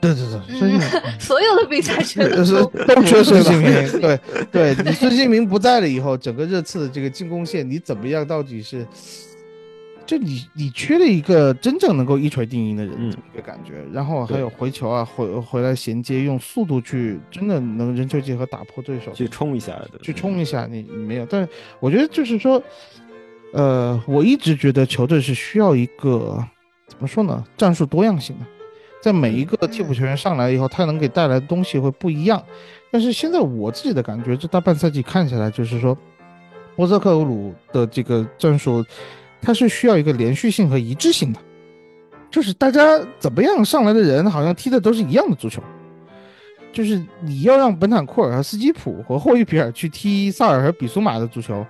对对对，孙兴民。嗯，所有的比赛全就是都都缺孙兴民，对对，你孙兴民不在了以后，整个热刺的这个进攻线你怎么样？到底是，就你你缺了一个真正能够一锤定音的人，嗯这么一个感觉。然后还有回球啊，回回来衔接，用速度去真的能人球结合打破对手，去冲一下的，去冲一下，你你没有。但是我觉得就是说，呃，我一直觉得球队是需要一个怎么说呢，战术多样性的，在每一个替补球员上来以后，他能给带来的东西会不一样。但是现在我自己的感觉，这大半赛季看下来，就是说，波泽克鲁的这个战术，它是需要一个连续性和一致性的，就是大家怎么样上来的人，好像踢的都是一样的足球。就是你要让本坦库尔和斯基普和霍伊比尔去踢萨尔和比苏马的足球，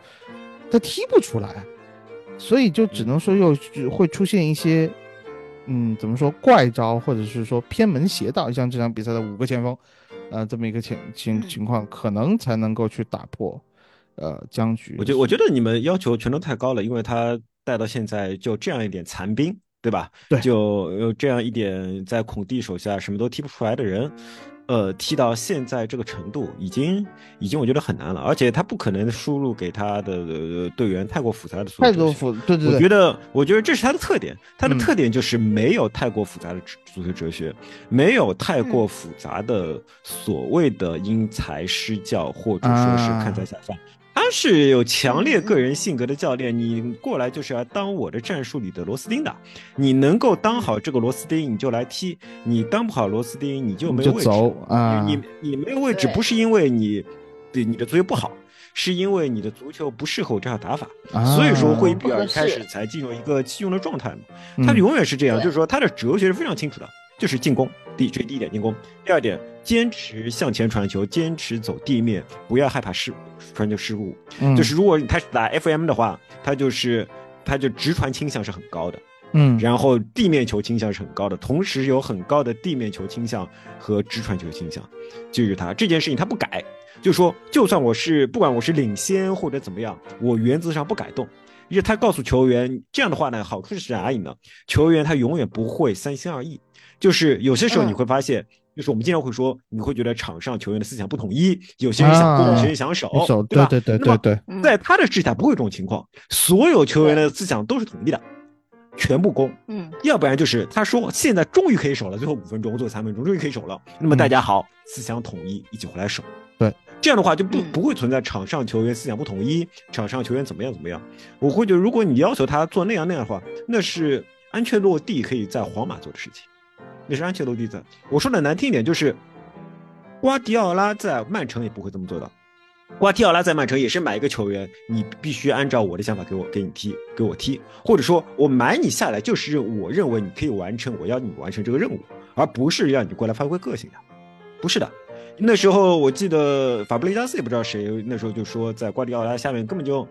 他踢不出来，所以就只能说又会出现一些，嗯，怎么说怪招，或者是说偏门邪道，像这场比赛的五个前锋，呃，这么一个情情情况，可能才能够去打破，呃，僵局。我觉我觉得你们要求全都太高了，因为他带到现在就这样一点残兵，对吧？对就有这样一点在孔蒂手下什么都踢不出来的人，呃，踢到现在这个程度，已经已经我觉得很难了，而且他不可能输入给他的、呃队员太过复杂的足球太多复，对对对，我觉得，我觉得这是他的特点。他的嗯特点就是没有太过复杂的足球哲学，没有太过复杂的所谓的因材施教，或者说是看材下饭。他是有强烈个人性格的教练，你过来就是要当我的战术里的螺丝钉的。你能够当好这个螺丝钉，你就来踢；你当不好螺丝钉，你就没有位置。走啊，你你没有位置，不是因为你对你的足球不好，是因为你的足球不适合我这样打法。啊所以说，会比尔开始才进入一个弃用的状态他永远是这样，就是说他的哲学是非常清楚的，就是进攻。第这是第一点，进攻；第二点，坚持向前传球，坚持走地面，不要害怕失传球失误。嗯就是如果他是打 FM 的话，他就是他就直传倾向是很高的，嗯然后地面球倾向是很高的，同时有很高的地面球倾向和直传球倾向，就是他这件事情他不改，就说就算我是不管我是领先或者怎么样，我原则上不改动。因为他告诉球员这样的话呢，好处是哪里呢？球员他永远不会三心二意，就是有些时候你会发现，就是我们经常会说，你会觉得场上球员的思想不统一，有些人想攻，啊有些人想守，手，对吧？对对对对对，嗯在他的视下不会有这种情况，所有球员的思想都是统一的。全部攻，嗯，要不然就是他说现在终于可以守了，最后五分钟、最后三分钟终于可以守了，那么大家好，思想统一，一起回来守。对，这样的话就不嗯不会存在场上球员思想不统一，场上球员怎么样怎么样。我会觉得，如果你要求他做那样那样的话，那是安全落地可以在皇马做的事情，那是安切洛蒂在。我说的难听一点就是，瓜迪奥拉在曼城也不会这么做的。瓜迪奥拉在曼城也是买一个球员，你必须按照我的想法给我给你踢，给我踢，或者说我买你下来就是我认为你可以完成，我要你完成这个任务，而不是让你过来发挥个性的，不是的。那时候我记得法布雷加斯也不知道谁，那时候就说在瓜迪奥拉下面根本就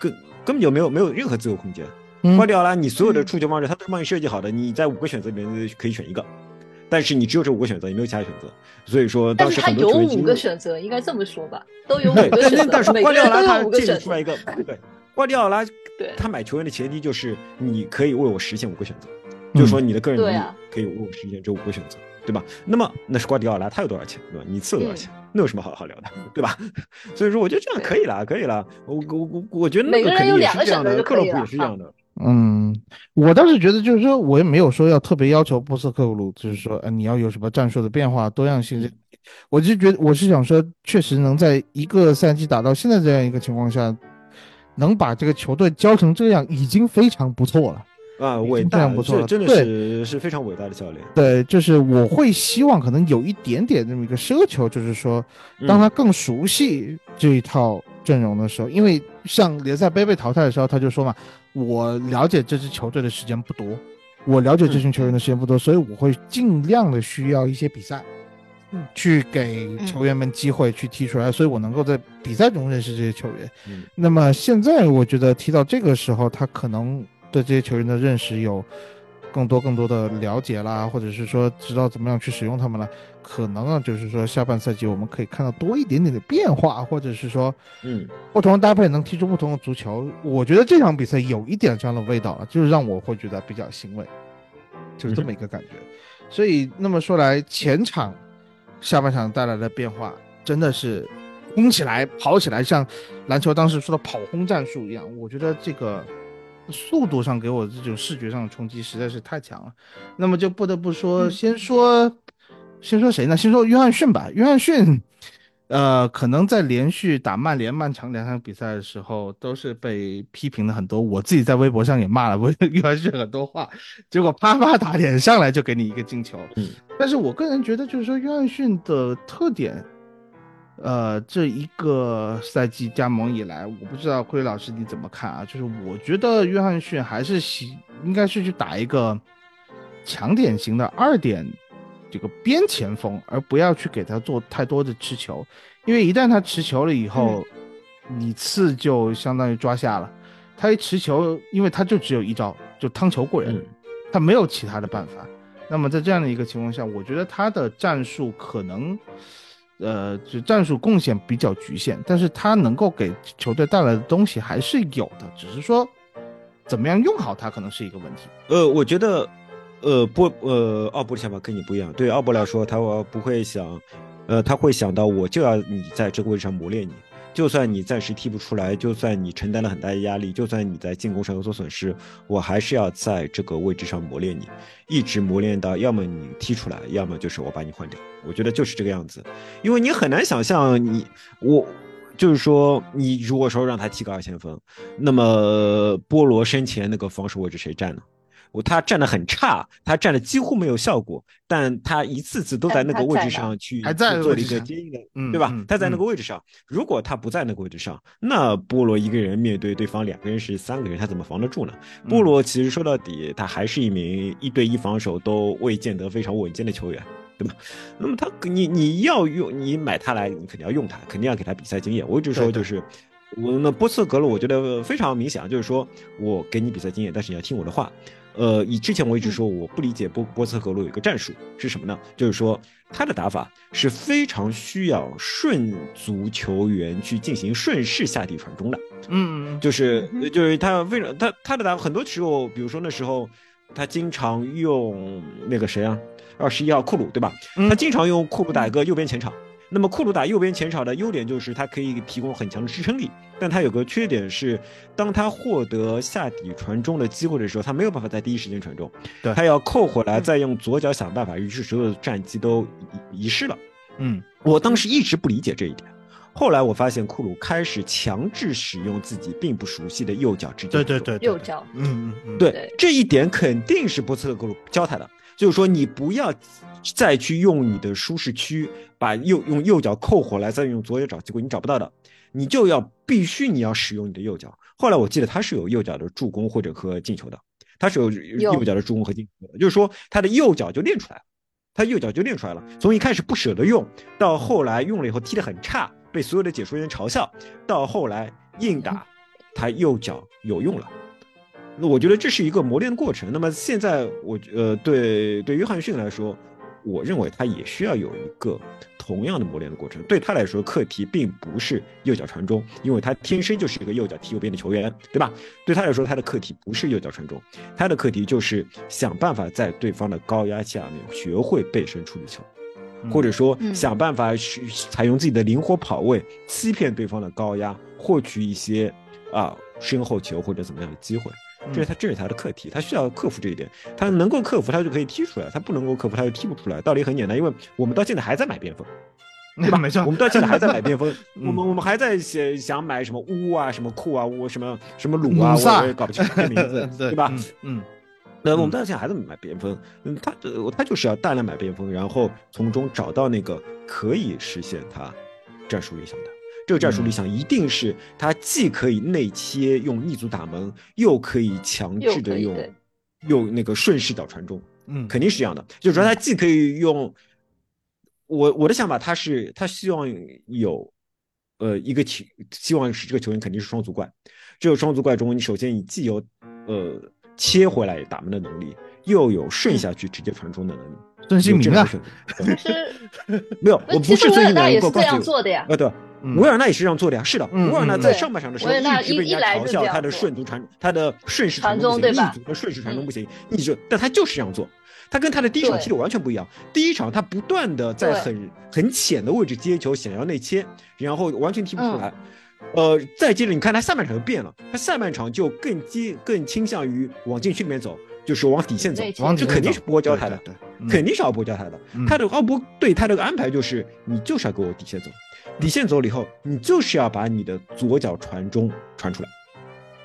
根根本就没有没有任何自由空间。嗯瓜迪奥拉你所有的触球方式他都是帮你设计好的，你在五个选择里面可以选一个，但是你只有这五个选择，你没有其他选择。所以说当时很多球员五个选择，应该这么说吧，都有五对，但个选择，是但是瓜迪奥拉他建有五个选择。立出来一个对，瓜迪奥拉对他买球员的前提就是你可以为我实现五个选择，就是说你的个人能力可以为我实现这五个选择，对吧？那么那是瓜迪奥拉，他有多少钱，对吧？你赐了多少钱，那有什么好好聊的，对吧？所以说我觉得这样可以了，可以了。我我我我觉得那每个人肯定也有两个是这样的，克洛普也是这样的。嗯，我倒是觉得，就是说，我也没有说要特别要求波斯克鲁，就是说，呃，你要有什么战术的变化、多样性这。我就觉得，我是想说，确实能在一个赛季打到现在这样一个情况下，能把这个球队教成这样，已经非常不错了。啊，伟大不错了真的对是是非常伟大的教练。对，就是我会希望可能有一点点这么一个奢求，就是说，嗯当他更熟悉这一套阵容的时候，因为像联赛杯被淘汰的时候，他就说嘛，我了解这支球队的时间不多，我了解这群球员的时间不多，所以我会尽量的需要一些比赛，去给球员们机会去踢出来，所以我能够在比赛中认识这些球员。嗯那么现在我觉得踢到这个时候，他可能对这些球员的认识有更多更多的了解啦，或者是说知道怎么样去使用他们了。可能啊，就是说下半赛季我们可以看到多一点点的变化，或者是说嗯不同的搭配能踢出不同的足球。我觉得这场比赛有一点这样的味道了，就是让我会觉得比较欣慰，就是这么一个感觉。所以那么说来，前场、下半场带来的变化真的是轰起来、跑起来，像篮球当时说的跑轰战术一样。我觉得这个速度上给我这种视觉上的冲击实在是太强了。那么就不得不说，嗯先说先说谁呢？先说约翰逊吧。约翰逊，呃，可能在连续打曼联、曼城两场比赛的时候，都是被批评了很多。我自己在微博上也骂了约翰逊很多话，结果啪啪打脸上来就给你一个进球。嗯，但是我个人觉得，就是说约翰逊的特点，呃，这一个赛季加盟以来，我不知道辉老师你怎么看啊？就是我觉得约翰逊还是喜应该是去打一个强点型的二点这个边前锋，而不要去给他做太多的持球，因为一旦他持球了以后，你刺就相当于抓下了。他一持球，因为他就只有一招，就趟球过人，嗯他没有其他的办法。那么在这样的一个情况下，我觉得他的战术可能，呃，就战术贡献比较局限，但是他能够给球队带来的东西还是有的，只是说怎么样用好它可能是一个问题。呃，我觉得，呃，不呃，奥博的想法跟你不一样。对奥博来说，他不会想，呃，他会想到我就要你在这个位置上磨练你，就算你暂时踢不出来，就算你承担了很大的压力，就算你在进攻上有所损失，我还是要在这个位置上磨练你，一直磨练到要么你踢出来，要么就是我把你换掉。我觉得就是这个样子，因为你很难想象你我。就是说，你如果说让他踢个二前锋，那么波罗身前那个防守位置谁站呢？我他站得很差，他站的几乎没有效果，但他一次次都在那个位置上去还在做了一位置上个接应的？对吧他在那嗯个位置上，如果他不在那个位置上，那波罗一个人面对对方两个人是三个人，他怎么防得住呢？嗯波罗其实说到底，他还是一名一对一防守都未见得非常稳健的球员。对吧？那么他你你要用你买他来，你肯定要用他，肯定要给他比赛经验。我一直说就是，我那波斯格鲁，我觉得非常明显啊，就是说我给你比赛经验，但是你要听我的话。呃，以之前我一直说我不理解波波斯格鲁有一个战术是什么呢？就是说他的打法是非常需要顺足球员去进行顺势下底传中的。嗯嗯就是就是他非常他他的打法很多时候，比如说那时候他经常用那个谁啊，二十一号库鲁对吧？嗯他经常用库鲁打一个右边前场，那么库鲁打右边前场的优点就是它可以提供很强的支撑力，但它有个缺点是，当他获得下底传中的机会的时候，他没有办法在第一时间传中，对他要扣回来再用左脚想办法，于是所有的战机都遗遗失了。嗯我当时一直不理解这一点，后来我发现库鲁开始强制使用自己并不熟悉的右脚直接对对对，对右，脚，嗯嗯嗯，对对这一点肯定是波斯特克鲁教他的，就是说你不要再去用你的舒适区把右用右脚扣回来，再用左脚找机会，你找不到的，你就要必须你要使用你的右脚。后来我记得他是有右脚的助攻或者和进球的，他是有右脚的助攻和进球的，就是说他的右脚就练出来了，他右脚就练出来了。从一开始不舍得用，到后来用了以后踢得很差，被所有的解说员嘲笑，到后来硬打，他右脚有用了。那我觉得这是一个磨练的过程。那么现在我呃对对约翰逊来说，我认为他也需要有一个同样的磨练的过程。对他来说，课题并不是右脚传中，因为他天生就是一个右脚踢右边的球员，对吧？对他来说，他的课题不是右脚传中，他的课题就是想办法在对方的高压下面学会背身处理球。嗯或者说嗯想办法去采用自己的灵活跑位，欺骗对方的高压，获取一些啊身后球或者怎么样的机会。这是他这是他的课题，他需要克服这一点。他能够克服，他就可以踢出来；他不能够克服，他就踢不出来。道理很简单，因为我们到现在还在买边锋，对吧？没错，我们到现在还在买边锋，嗯我们我们还在想想买什么乌啊、什么库啊、乌什么什么鲁啊，我也搞不清这名字，对对吧？嗯嗯那我们到现在还在买边锋，嗯，他呃他就是要大量买边锋，然后从中找到那个可以实现他战术理想的。这个战术理想一定是他既可以内切用逆足打门，又可以强制的用用那个顺势脚传中，嗯，肯定是这样的。就是说他既可以用，我我的想法他是他希望有，呃一个球，希望是这个球员肯定是双足怪。这个双足怪中，你首先你既有呃切回来打门的能力，又有顺下去直接传中的能力。孙兴民啊，其实没有，我不是孙兴民，纳也是这我告诉你，样做的呀。呃，对，嗯维尔纳也是这样做的呀。是的，嗯维尔纳嗯在上半场的时候维尔纳一直被人家嘲笑他的顺足传，他的顺势传传中不行，对吧逆足和顺势传中不行，逆足，但他就是这样做。他跟他的第一场踢的完全不一样。第一场他不断的在很很浅的位置接球，想要内切，然后完全踢不出嗯来。呃，再接着你看他下半场就变了，他下半场就更接更倾向于往禁区里面走，就是往底线走这肯定是波教他的，对，对对肯定是奥波教他的。嗯他的奥波对他的安排就是，你就是要给我底线走，底线走了以后，你就是要把你的左脚传中传出来，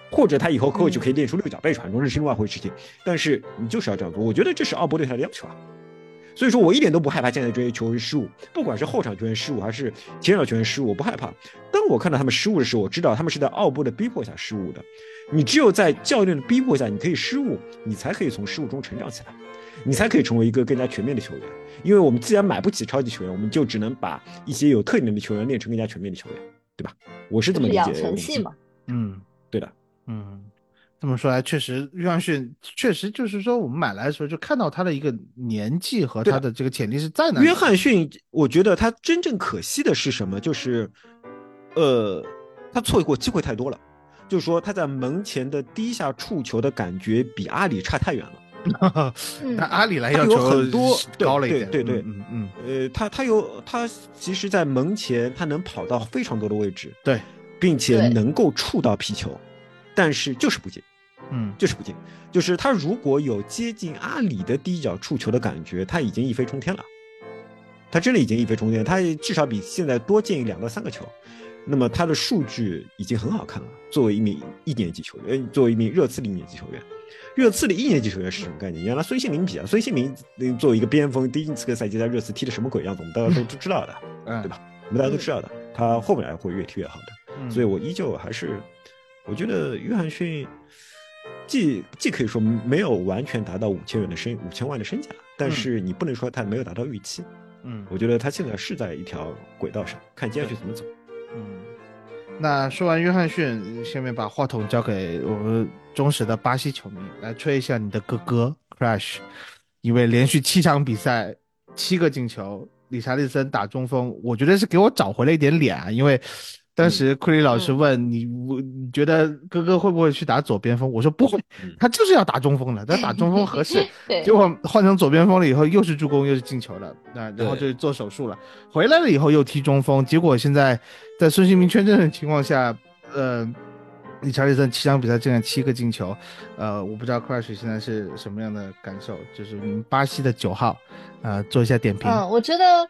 或者他以后或许可以练出六脚背传中，这是另外一回事情。但是你就是要这样做，我觉得这是奥波对他的要求啊。所以说我一点都不害怕现在这些球员失误，不管是后场球员失误还是前场球员失误，我不害怕。当我看到他们失误的时候，我知道他们是在奥波的逼迫下失误的。你只有在教练的逼迫下，你可以失误，你才可以从失误中成长起来。你才可以成为一个更加全面的球员。因为我们既然买不起超级球员，我们就只能把一些有特点的球员练成更加全面的球员，对吧？我是这么理解的。养成系嘛，嗯，对的，嗯，这么说来，确实约翰逊确实就是说，我们买来的时候就看到他的一个年纪和他的这个潜力是在那里。约翰逊，我觉得他真正可惜的是什么？就是，呃，他错过机会太多了。就是说他在门前的第一下触球的感觉比阿里差太远了。嗯。但阿里来要求很多对高了一点，对对对嗯嗯呃，他他有他其实，在门前他能跑到非常多的位置，对，并且对能够触到皮球，但是就是不进。嗯。就是不进，就是他如果有接近阿里的第一脚触球的感觉，他已经一飞冲天了。他真的已经一飞冲天，他至少比现在多进两到三个球。那么他的数据已经很好看了。作为一名一年级球员，作为一名热刺的一年级球员，热刺的一年级球员是什么概念？原来孙兴民比啊，孙兴民呃作为一个边锋，第一次个赛季在热刺踢的什么鬼样子，我们大家都都知道的，嗯，对吧？我们大家都知道的，他后面来会越踢越好的。嗯？所以我依旧还是，我觉得约翰逊既既可以说没有完全达到五千元的身五千万的身价，但是你不能说他没有达到预期。嗯我觉得他现在是在一条轨道上，看接下去怎么走。嗯，那说完约翰逊，下面把话筒交给我们忠实的巴西球迷，来吹一下你的哥哥 Crash，因为连续七场比赛七个进球，理查利森打中锋，我觉得是给我找回了一点脸啊，因为当时库里老师问你，我你觉得哥哥会不会去打左边锋？我说不会，他就是要打中锋的，他打中锋合适。结果换成左边锋了以后，又是助攻又是进球了，那然后就做手术了，回来了以后又踢中锋，结果现在在孙兴民缺阵的情况下，呃。理查利森七场比赛进了七个进球，呃，我不知道 Crush 现在是什么样的感受，就是你们巴西的九号，呃，做一下点评。嗯，我觉得，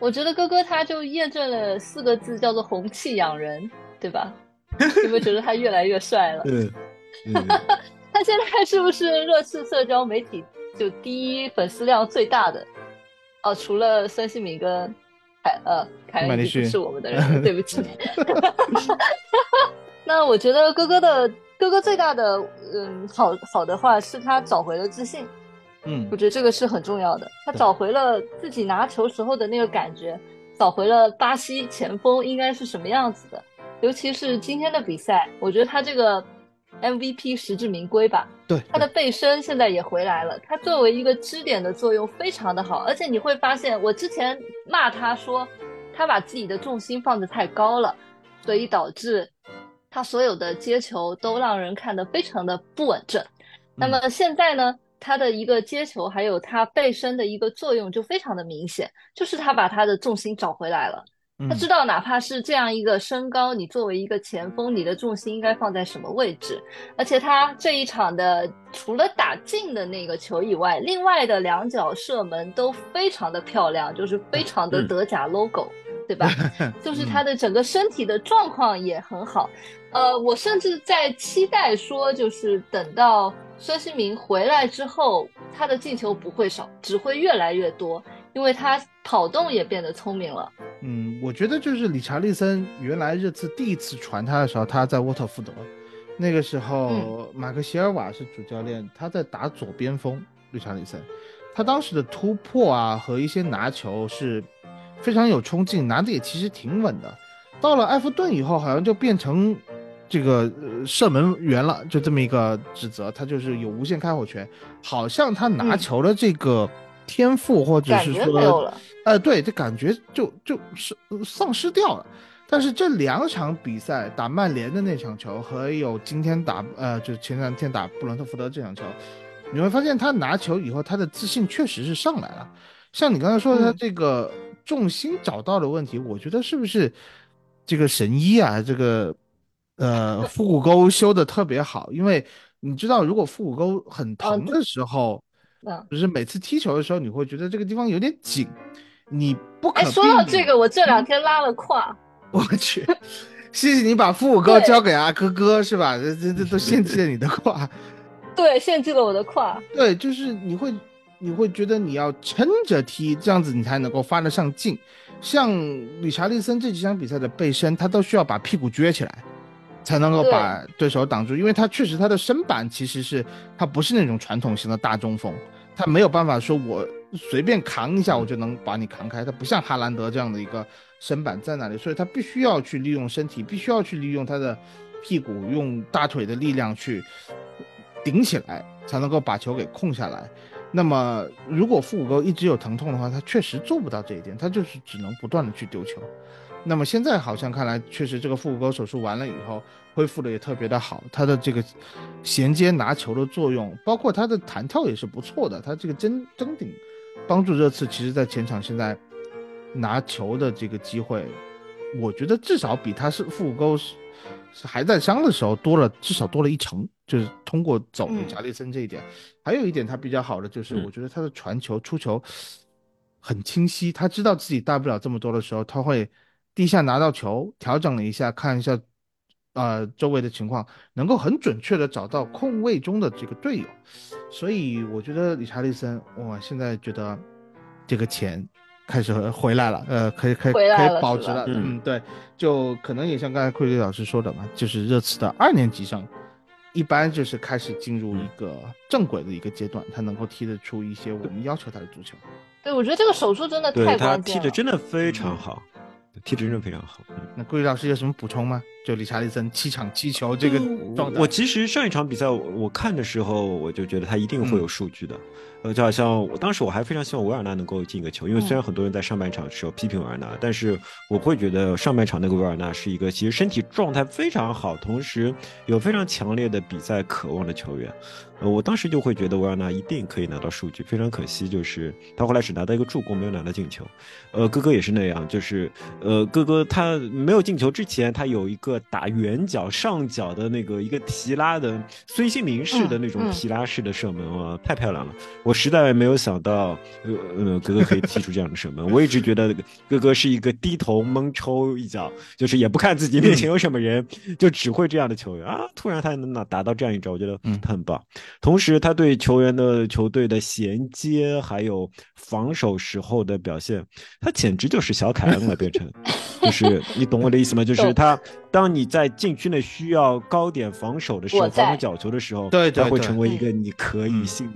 我觉得哥哥他就验证了四个字，叫做红气养人，对吧？有没有觉得他越来越帅了？嗯，他现在是不是热刺社交媒体就第一粉丝量最大的？哦，除了孙兴慜跟凯呃凯恩不是我们的人，对不起。那我觉得哥哥的哥哥最大的嗯好好的话是他找回了自信，嗯，我觉得这个是很重要的。他找回了自己拿球时候的那个感觉，找回了巴西前锋应该是什么样子的。尤其是今天的比赛，我觉得他这个 MVP 实至名归吧。对，他的背身现在也回来了，他作为一个支点的作用非常的好。而且你会发现，我之前骂他说他把自己的重心放得太高了，所以导致。他所有的接球都让人看得非常的不稳正，那么现在呢，他的一个接球还有他背身的一个作用就非常的明显，就是他把他的重心找回来了。他知道哪怕是这样一个身高，你作为一个前锋，你的重心应该放在什么位置。而且他这一场的除了打进的那个球以外，另外的两脚射门都非常的漂亮，就是非常的德甲 logo。对吧？就是他的整个身体的状况也很好，呃，我甚至在期待说，就是等到孙兴民回来之后，他的进球不会少，只会越来越多，因为他跑动也变得聪明了。嗯，我觉得就是理查利森原来热刺第一次传他的时候，他在沃特福德，那个时候马克席尔瓦是主教练，他在打左边锋，理查利森，他当时的突破啊和一些拿球是。非常有冲劲，拿的也其实挺稳的。到了埃弗顿以后，好像就变成这个射门员了，就这么一个指责，他就是有无限开火权。好像他拿球的这个天赋，或者是说，呃，对，这感觉就就是丧失掉了。但是这两场比赛，打曼联的那场球和有今天打呃，就前两天打布伦特福德这场球，你会发现他拿球以后，他的自信确实是上来了。像你刚才说的，他这个。重心找到的问题，我觉得是不是这个神医啊？这个呃，腹股沟修的特别好，因为你知道，如果腹股沟很疼的时候，嗯，就是每次踢球的时候，你会觉得这个地方有点紧，你不可。哎，说到这个，我这两天拉了胯。我去，谢谢你把腹股沟交给阿哥哥是吧？这这这都献祭了你的胯。对，献祭了我的胯。对，就是你会。你会觉得你要撑着踢，这样子你才能够发得上劲。像理查利森这几场比赛的背身，他都需要把屁股撅起来，才能够把对手挡住。因为他确实他的身板其实是他不是那种传统型的大中锋，他没有办法说我随便扛一下我就能把你扛开。他不像哈兰德这样的一个身板在那里，所以他必须要去利用身体，必须要去利用他的屁股，用大腿的力量去顶起来，才能够把球给控下来。那么，如果腹股沟一直有疼痛的话，他确实做不到这一点，他就是只能不断的去丢球。那么现在好像看来，确实这个腹股沟手术完了以后，恢复的也特别的好，他的这个衔接拿球的作用，包括他的弹跳也是不错的，他这个争争顶，帮助热刺其实在前场现在拿球的这个机会，我觉得至少比他是腹股沟是是还在伤的时候多了，至少多了一成。就是通过走贾利森这一点，还有一点他比较好的就是，我觉得他的传球出球很清晰，他知道自己带不了这么多的时候，他会地下拿到球，调整了一下，看一下呃周围的情况，能够很准确的找到空位中的这个队友，所以我觉得理查利森，哇，现在觉得这个钱开始回来了，呃，可以可以可以保值了，嗯，对，就可能也像刚才库里老师说的嘛，就是热刺的二年级生。一般就是开始进入一个正轨的一个阶段，他能够踢得出一些我们要求他的足球。对，我觉得这个手术真的太关键了。他踢的真的非常好，踢的真的非常好。那顾宇老师有什么补充吗？就理查利森七场七球这个状态。我其实上一场比赛我看的时候，我就觉得他一定会有数据的。呃，就好像我当时我还非常希望维尔纳能够进个球，因为虽然很多人在上半场的时候批评维尔纳，但是我会觉得上半场那个维尔纳是一个其实身体状态非常好，同时有非常强烈的比赛渴望的球员。呃，我当时就会觉得维尔纳一定可以拿到数据，非常可惜就是他后来只拿到一个助攻，没有拿到进球。呃，哥哥也是那样，就是呃，哥哥他没有进球之前，他有一个打圆角上角的那个一个提拉的孙兴民式的那种提拉式的射门啊，太漂亮了。我实在没有想到，呃呃，哥哥可以踢出这样的射门。我一直觉得哥哥是一个低头猛抽一脚，就是也不看自己面前有什么人，就只会这样的球员啊。突然他能拿达到这样一招，我觉得他很棒。同时，他对球员的球队的衔接，还有防守时候的表现，他简直就是小凯恩了，变成，就是你懂我的意思吗？就是 他，当你在禁区内需要高点防守的时候，防守角球的时候，对，他会成为一个你可以信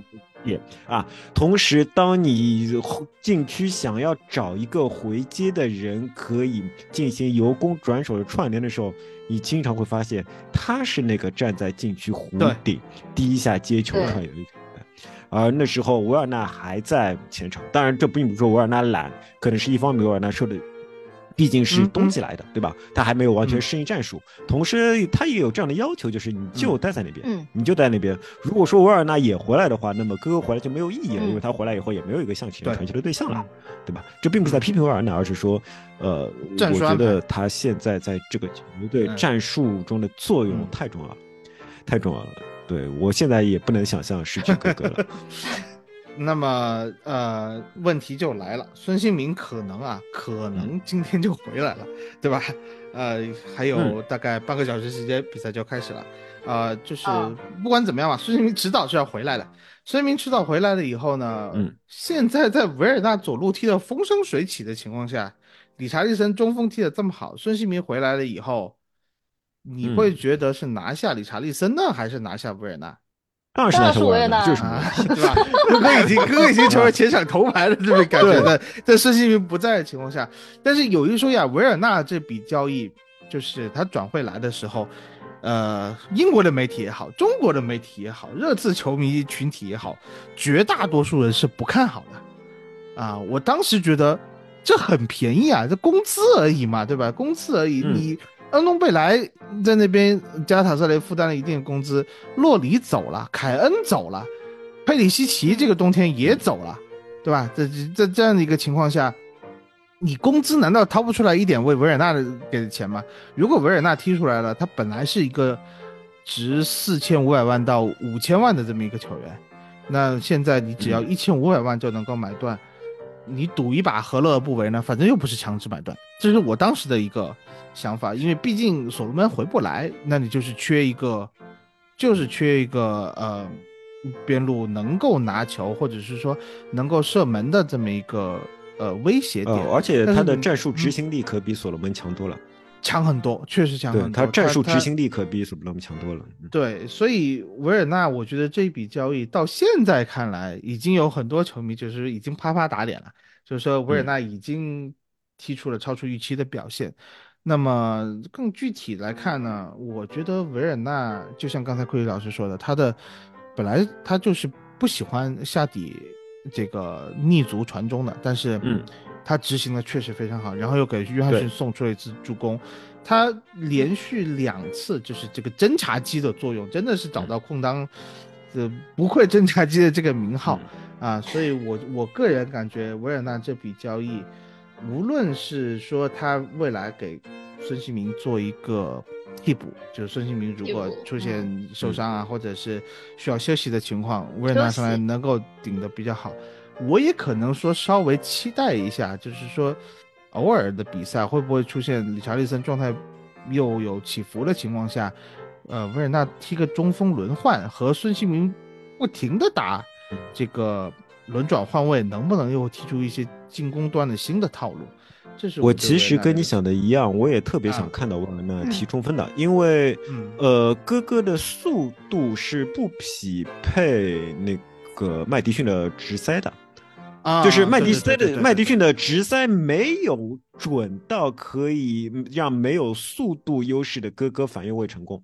也啊。同时，当你禁区想要找一个回接的人，可以进行由攻转守的串联的时候。你经常会发现，他是那个站在禁区弧顶第一下接球串联的而那时候维尔纳还在前场。当然，这并不是说维尔纳懒，可能是一方面维尔纳受的。毕竟是冬季来的，对吧？他还没有完全适应战术，同时他也有这样的要求，就是你就待在那边，你就待在那边。如果说维尔纳也回来的话，那么哥哥回来就没有意义了，因为他回来以后也没有一个向前传球的对象了，对吧？这并不是在批评维尔纳，而是说，呃，我觉得他现在在这个球队战术中的作用太重要了，太重要了。对我现在也不能想象失去哥哥了。那么，呃，问题就来了，孙兴民可能啊，可能今天就回来了，对吧？呃，还有大概半个小时时间，比赛就要开始了，呃，就是不管怎么样吧，孙兴民迟早是要回来的。孙兴民迟早回来了以后呢，嗯，现在在维尔纳左路踢的风生水起的情况下，理查利森中锋踢的这么好，孙兴民回来了以后，你会觉得是拿下理查利森呢，还是拿下维尔纳？当然是维尔纳，就是 对吧？哥哥已经哥哥已经成为前场头牌了，这种感觉的，在孙兴民不在的情况下，但是有一说呀，维尔纳这笔交易，就是他转会来的时候，呃，英国的媒体也好，中国的媒体也好，热刺球迷群体也好，绝大多数人是不看好的。啊，我当时觉得这很便宜啊，这工资而已嘛，对吧？工资而已，你。恩东贝莱在那边，加塔瑟雷负担了一定的工资，洛里走了，凯恩走了，佩里西奇这个冬天也走了，对吧？在在这样的一个情况下，你工资难道掏不出来一点为维尔纳的给的钱吗？如果维尔纳踢出来了，他本来是一个值四千五百万到五千万的这么一个球员，那现在你只要一千五百万就能够买断，你赌一把何乐而不为呢？反正又不是强制买断，这是我当时的一个。想法，因为毕竟所罗门回不来，那你就是缺一个，就是缺一个呃边路能够拿球，或者是说能够射门的这么一个呃威胁点。而且他的战术执行力可比所罗门强多了，强很多，确实强很多。他战术执行力可比所罗门强多了。对，所以维尔纳，我觉得这一笔交易到现在看来，已经有很多球迷就是已经啪啪打脸了，就是说维尔纳已经踢出了超出预期的表现。那么更具体来看呢，我觉得维尔纳就像刚才库里老师说的，他的本来他就是不喜欢下底这个逆足传中的，但是嗯，他执行的确实非常好，然后又给约翰逊送出了一次助攻，他连续两次就是这个侦察机的作用，真的是找到空当，呃，不愧侦察机的这个名号啊，所以我我个人感觉维尔纳这笔交易。无论是说他未来给孙兴民做一个替补，就是孙兴民如果出现受伤啊，或者是需要休息的情况，维尔纳上来能够顶得比较好。我也可能说稍微期待一下，就是说偶尔的比赛会不会出现理查利森状态又有起伏的情况下，呃，维尔纳踢个中锋轮换，和孙兴民不停的打这个。轮转换位能不能又踢出一些进攻端的新的套路？这是我其实跟你想的一样，我也特别想看到维尔纳踢中锋的，因为呃，哥哥的速度是不匹配那个麦迪逊的直塞的，啊，就是麦迪对塞的麦迪逊的直塞没有准到可以让没有速度优势的哥哥反右位成功。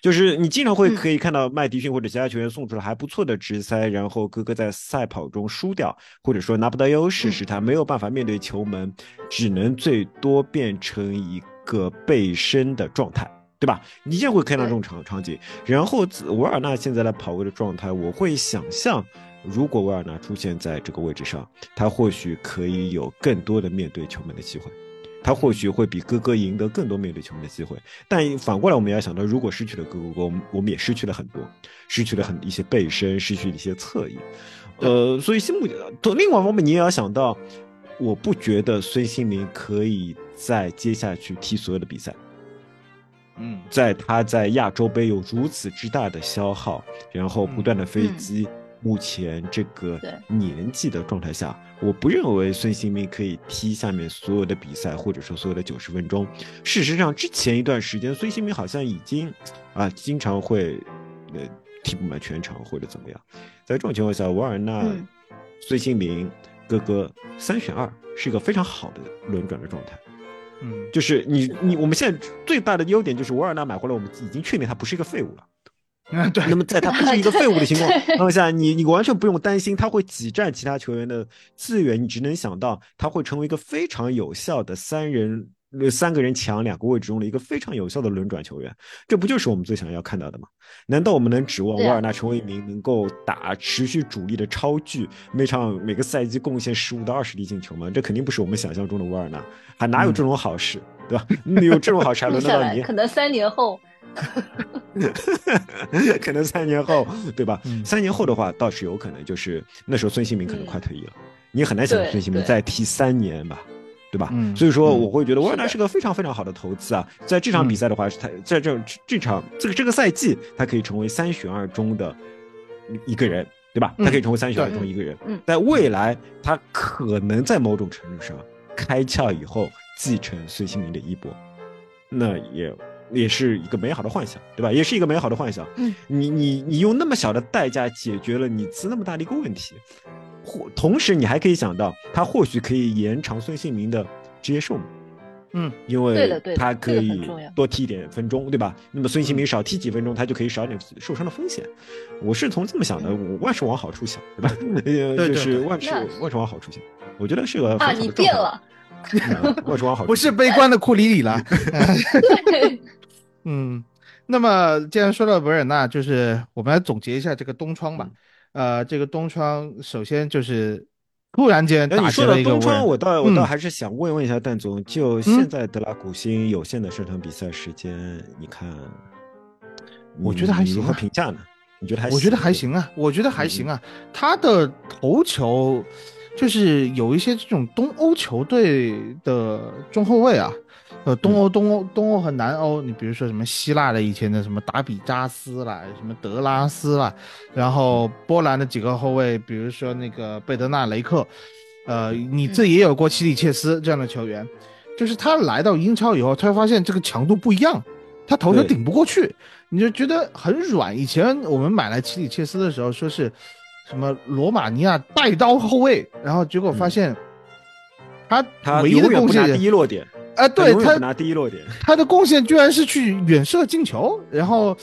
就是你经常会嗯可以看到麦迪逊或者其他球员送出了还不错的直塞，然后哥哥在赛跑中输掉，或者说拿不到优势，嗯使他没有办法面对球门，只能最多变成一个背身的状态。对吧？你经常会看到这种场场景。然后自维尔纳现在的跑位的状态，我会想象，如果维尔纳出现在这个位置上，他或许可以有更多的面对球门的机会，他或许会比哥哥赢得更多面对球门的机会。但反过来，我们也要想到，如果失去了哥哥，我们我们也失去了很多，失去了很一些背身，失去了一些侧翼。呃，所以新目从另外一方面，你也要想到，我不觉得孙兴民可以在接下去踢所有的比赛。嗯在他在亚洲杯有如此之大的消耗，然后不断的飞机，目前这个年纪的状态下，我不认为孙兴民可以踢下面所有的比赛，或者说所有的九十分钟。事实上，之前一段时间，孙兴民好像已经啊，经常会呃踢不满全场或者怎么样。在这种情况下，瓦尔纳、嗯孙兴民、哥哥三选二是一个非常好的轮转的状态。嗯，就是你你我们现在最大的优点就是瓦尔纳买回来，我们已经确定他不是一个废物了。嗯 对，那么在他不是一个废物的情况 下，你你完全不用担心他会挤占其他球员的资源，你只能想到他会成为一个非常有效的三人呃三个人抢两个位置中的一个非常有效的轮转球员。这不就是我们最想要看到的吗？难道我们能指望对啊维尔纳成为一名能够打持续主力的超巨，每场每个赛季贡献十五到二十粒进球吗？这肯定不是我们想象中的瓦尔纳，还哪有这种好事，对吧？你有这种好事还轮得到你？可能三年后，可能三年后，对吧？嗯三年后的话，倒是有可能，就是那时候孙兴民可能快退役了，你很难想对孙兴民再踢三年吧。对吧？嗯所以说嗯我会觉得维尔纳是个非常非常好的投资啊！在这场嗯比赛的话，他在这这场这个这个赛季，他可以成为三选二中的一个人，对吧？嗯他可以成为三选二中一个人。嗯在未来，他可能在某种程度上开窍以后继承孙兴民的衣钵，那也也是一个美好的幻想，对吧？也是一个美好的幻想。嗯，你你你用那么小的代价解决了你兹那么大的一个问题，或同时你还可以想到，他或许可以延长孙兴民的职业寿命。嗯，因为他可以多踢一点分钟，对吧？那么孙兴民少踢几分钟，他就可以少一点受伤的风险。我是从这么想的，我万事往好处想，对吧？呃，对对就是万事万事往好处想，我觉得是个很啊，好的状态你变了，嗯万事往好处 不是悲观的库里里了。对，嗯，那么既然说到维尔纳，就是我们来总结一下这个东窗吧。呃，这个东窗首先就是突然间哎，打你击了东窗，我倒我嗯倒还是想问问一下蛋总，就现在德拉古辛有限的这场比赛时间，你看，我觉得还行啊何评价呢？你觉得还？我觉得还。行啊，我觉得还行啊。他的头球就是有一些这种东欧球队的中后卫啊，呃，东欧、东欧、东欧和南欧，你比如说什么希腊的以前的什么达比扎斯啦，什么德拉斯啦，然后波兰的几个后卫，比如说那个贝德纳雷克，呃，你这也有过奇里切斯这样的球员，就是他来到英超以后，他会发现这个强度不一样，他头球顶不过去。你就觉得很软。以前我们买来奇里切斯的时候，说是什么罗马尼亚带刀后卫，然后结果发现他他唯一的贡献第一落点，啊，对他拿第一落点。他的贡献居然是去远射进球，然后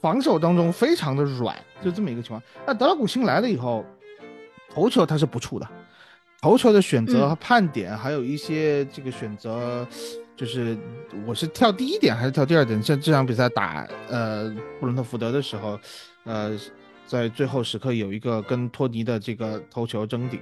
防守当中非常的软，就这么一个情况。那德拉古辛来了以后，头球他是不怵的，头球的选择嗯和判点，还有一些这个选择，就是我是跳第一点还是跳第二点？像这场比赛打呃布伦特福德的时候，呃，在最后时刻有一个跟托尼的这个头球争顶，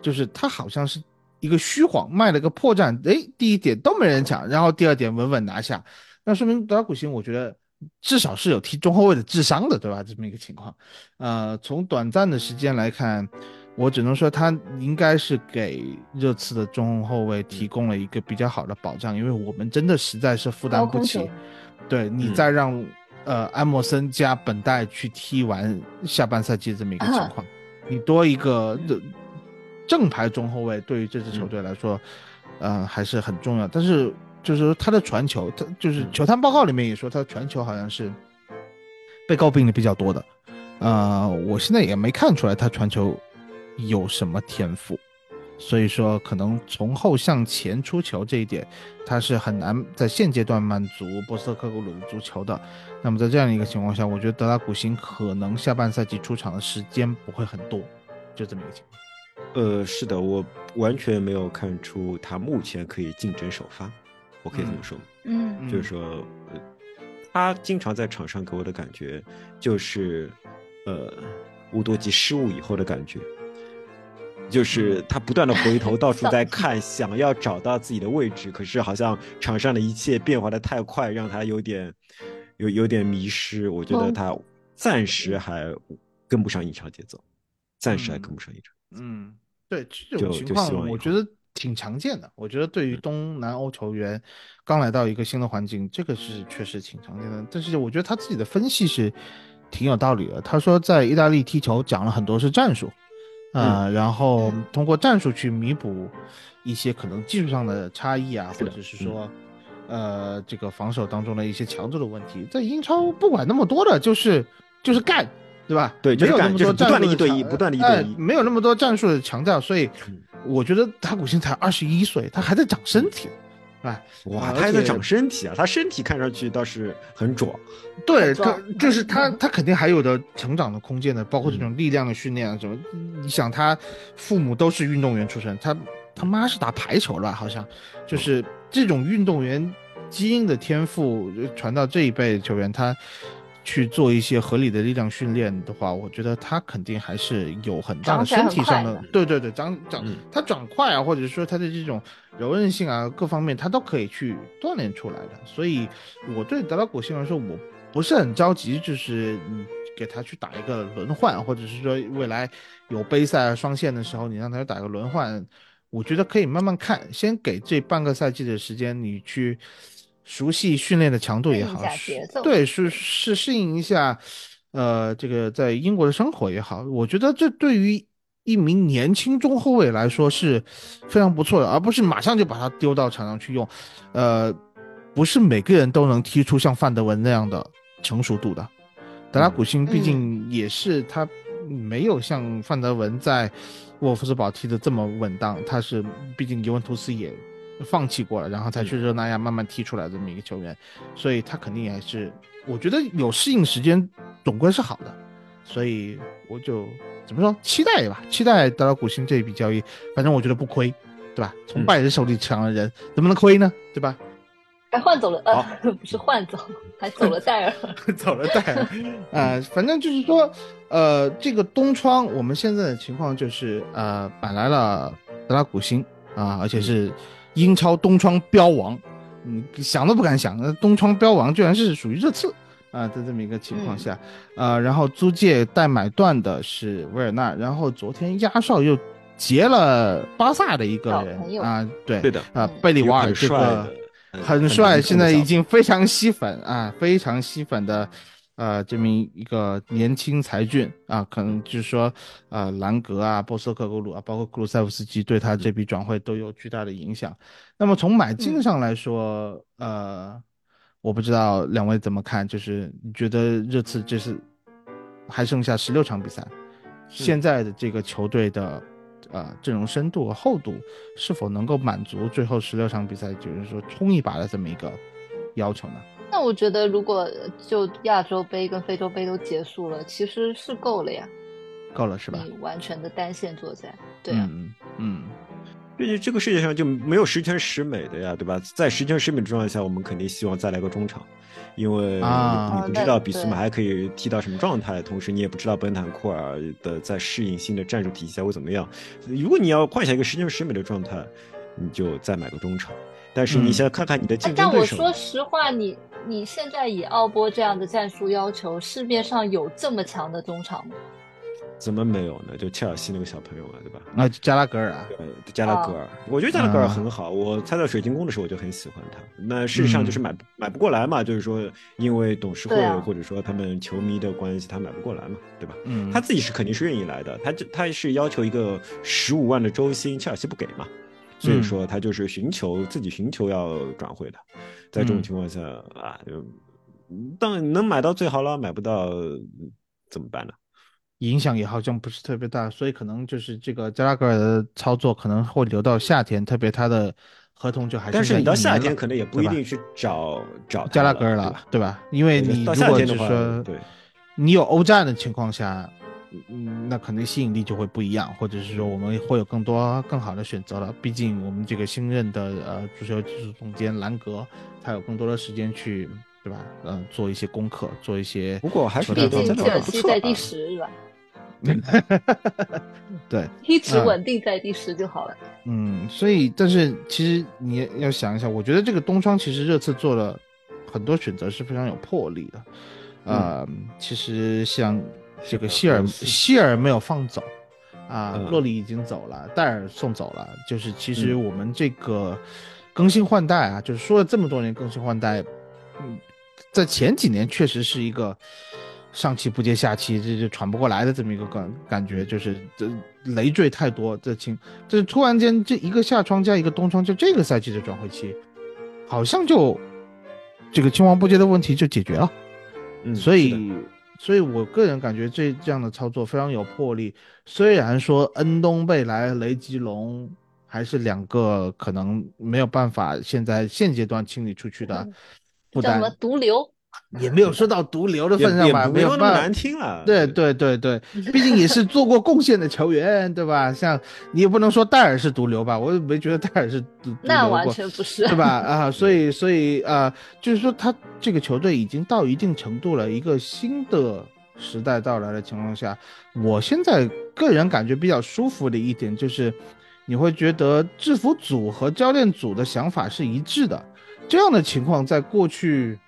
就是他好像是一个虚晃卖了个破绽，哎，第一点都没人抢，然后第二点稳稳拿下，那说明德拉古辛我觉得至少是有踢中后卫的智商的，对吧？这么一个情况，呃，从短暂的时间来看，我只能说他应该是给热刺的中后卫提供了一个比较好的保障，因为我们真的实在是负担不起。对你嗯。再让、呃安莫森加本代去踢完下半赛季这么一个情况，你多一个的正牌中后卫，对于这支球队来说，呃还是很重要。但是就是说他的传球，他就是球探报告里面也说他的传球好像是被诟病的比较多的。呃，我现在也没看出来他传球有什么天赋。所以说，可能从后向前出球这一点，他是很难在现阶段满足波斯特克格鲁的足球的。那么在这样一个情况下，我觉得德拉古辛可能下半赛季出场的时间不会很多，就这么一个情况。呃，是的，我完全没有看出他目前可以竞争首发，我可以这么说。嗯，就是说，他经常在场上给我的感觉就是，呃，乌多吉失误以后的感觉。就是他不断的回头，到处在 看，想要找到自己的位置，可是好像场上的一切变化的太快，让他有点有有点迷失。我觉得他暂时还跟不上英超节奏，暂时还跟不上一场。嗯，对这种情况，我觉得挺常见的。我觉得对于东南欧球员刚来到一个新的环境，这个是确实挺常见的。但是我觉得他自己的分析是挺有道理的。他说在意大利踢球讲了很多是战术。啊，然后通过战术去弥补一些可能技术上的差异啊，或者是说，呃，这个防守当中的一些强度的问题，在英超不管那么多的，就是就是干，对吧？对，没有那么多不断的一对一，不断的一对一，没有那么多战术的强调，所以我觉得塔古辛才二十一岁，他还在长身体。哎，哇，他还在长身体啊！他身体看上去倒是很壮，对他就是他，他肯定还有的成长的空间的，包括这种力量的训练啊什么。你想，他父母都是运动员出身，他他妈是打排球的，好像就是这种运动员基因的天赋传到这一辈球员，他。去做一些合理的力量训练的话，我觉得他肯定还是有很大的身体上的，对对对，长长他长快啊，或者说他的这种柔韧性啊，各方面他都可以去锻炼出来的。所以我对德拉古辛来说，我不是很着急，就是给他去打一个轮换，或者是说未来有杯赛双线的时候，你让他打个轮换，我觉得可以慢慢看，先给这半个赛季的时间，你去。熟悉训练的强度也好，对，是是适应一下，呃，这个在英国的生活也好，我觉得这对于一名年轻中后卫来说是非常不错的，而不是马上就把他丢到场上去用，呃，不是每个人都能踢出像范德文那样的成熟度的。德拉古辛毕竟也是他没有像范德文在沃夫斯堡踢的这么稳当，他是毕竟尤文图斯也。放弃过了，然后才去热那亚慢慢踢出来的这么一个球员，所以他肯定也是，我觉得有适应时间总归是好的，所以我就怎么说期待吧，期待德拉古辛这一笔交易，反正我觉得不亏，对吧？从拜仁手里抢了人，怎么能亏呢？对吧？还换走了，呃，不是换走，还走了戴尔，走了戴尔，呃，反正就是说，呃，这个东窗我们现在的情况就是，呃，买来了德拉古辛啊，而且是。英超东窗标王，你想都不敢想，那东窗标王居然是属于热刺。啊！在这么一个情况下，呃，然后租借带买断的是维尔纳，然后昨天压哨又结了巴萨的一个人。啊，对对的。啊，贝里瓦尔这个很帅，现在已经非常吸粉啊，非常吸粉的。呃，这么一个年轻才俊啊，可能就是说，呃，兰格啊、波斯克格鲁啊，包括库鲁塞夫斯基，对他这笔转会都有巨大的影响。那么从买进上来说，呃，我不知道两位怎么看，就是你觉得热刺这是还剩下十六场比赛，现在的这个球队的呃阵容深度和厚度，是否能够满足最后十六场比赛，就是说冲一把的这么一个要求呢？那我觉得，如果就亚洲杯跟非洲杯都结束了，其实是够了呀，够了是吧？你完全的单线作战，对啊，嗯嗯，毕竟这个世界上就没有十全十美的呀，对吧？在十全十美的状态下，我们肯定希望再来个中场，因为你不知道比苏马还可以踢到什么状态，同时你也不知道本坦库尔的在适应新的战术体系下会怎么样。如果你要幻想一个十全十美的状态，你就再买个中场。但是你先看看你的竞争对手。但我说实话，你。你现在以奥波这样的战术要求，市面上有这么强的中场吗？怎么没有呢？就切尔西那个小朋友啊，对吧？啊，加拉格尔啊，对，加拉格尔。我觉得加拉格尔很好。我参赛水晶宫的时候，我就很喜欢他。那事实上就是买买不过来嘛，就是说因为董事会或者说他们球迷的关系，他买不过来嘛，对吧？嗯，他自己是肯定是愿意来的。他就他是要求一个十五万的周薪，切尔西不给嘛。所以说他就是寻求自己寻求要转会的，在这种情况下啊，就当能买到最好了，买不到怎么办呢？影响也好像不是特别大，所以可能就是这个加拉格尔的操作可能会留到夏天，特别他的合同就还但是你到夏天天可能也不一定去找找加拉格尔了，对吧？因为你到如果就说对，你有欧战的情况下，嗯，那肯定吸引力就会不一样，或者是说我们会有更多更好的选择了。毕竟我们这个新任的呃足球技术总监兰格，他有更多的时间去，对吧？呃，做一些功课，做一些。不过我还是毕竟切尔西在第十是吧？对，一直嗯稳定在第十就好了。嗯，所以但是其实你要想一下，我觉得这个东窗其实热刺做了很多选择是非常有魄力的。呃，其实像这个希尔希尔没有放走。啊，嗯。洛里已经走了，戴尔送走了，就是其实嗯。我们这个更新换代啊，就是说了这么多年更新换代，嗯，在前几年确实是一个上气不接下气，这就喘不过来的这么一个感感觉，就是这累赘太多，这情这突然间这一个夏窗加一个冬窗，就这个赛季的转会期，好像就这个青黄不接的问题就解决了。嗯，所以，所以我个人感觉这这样的操作非常有魄力。虽然说恩东贝莱、雷吉隆还是两个可能没有办法现在现阶段清理出去的嗯负担叫什么，毒瘤？也没有说到毒瘤的份上吧，没有那么难听了。对对对对，毕竟也是做过贡献的球员，对吧？像你也不能说戴尔是毒瘤吧，我也没觉得戴尔是毒毒那完瘤过全不是，对吧？啊，所以所以啊、就是说他这个球队已经到一定程度了，一个新的时代到来的情况下，我现在个人感觉比较舒服的一点就是，你会觉得制服组和教练组的想法是一致的，这样的情况在过去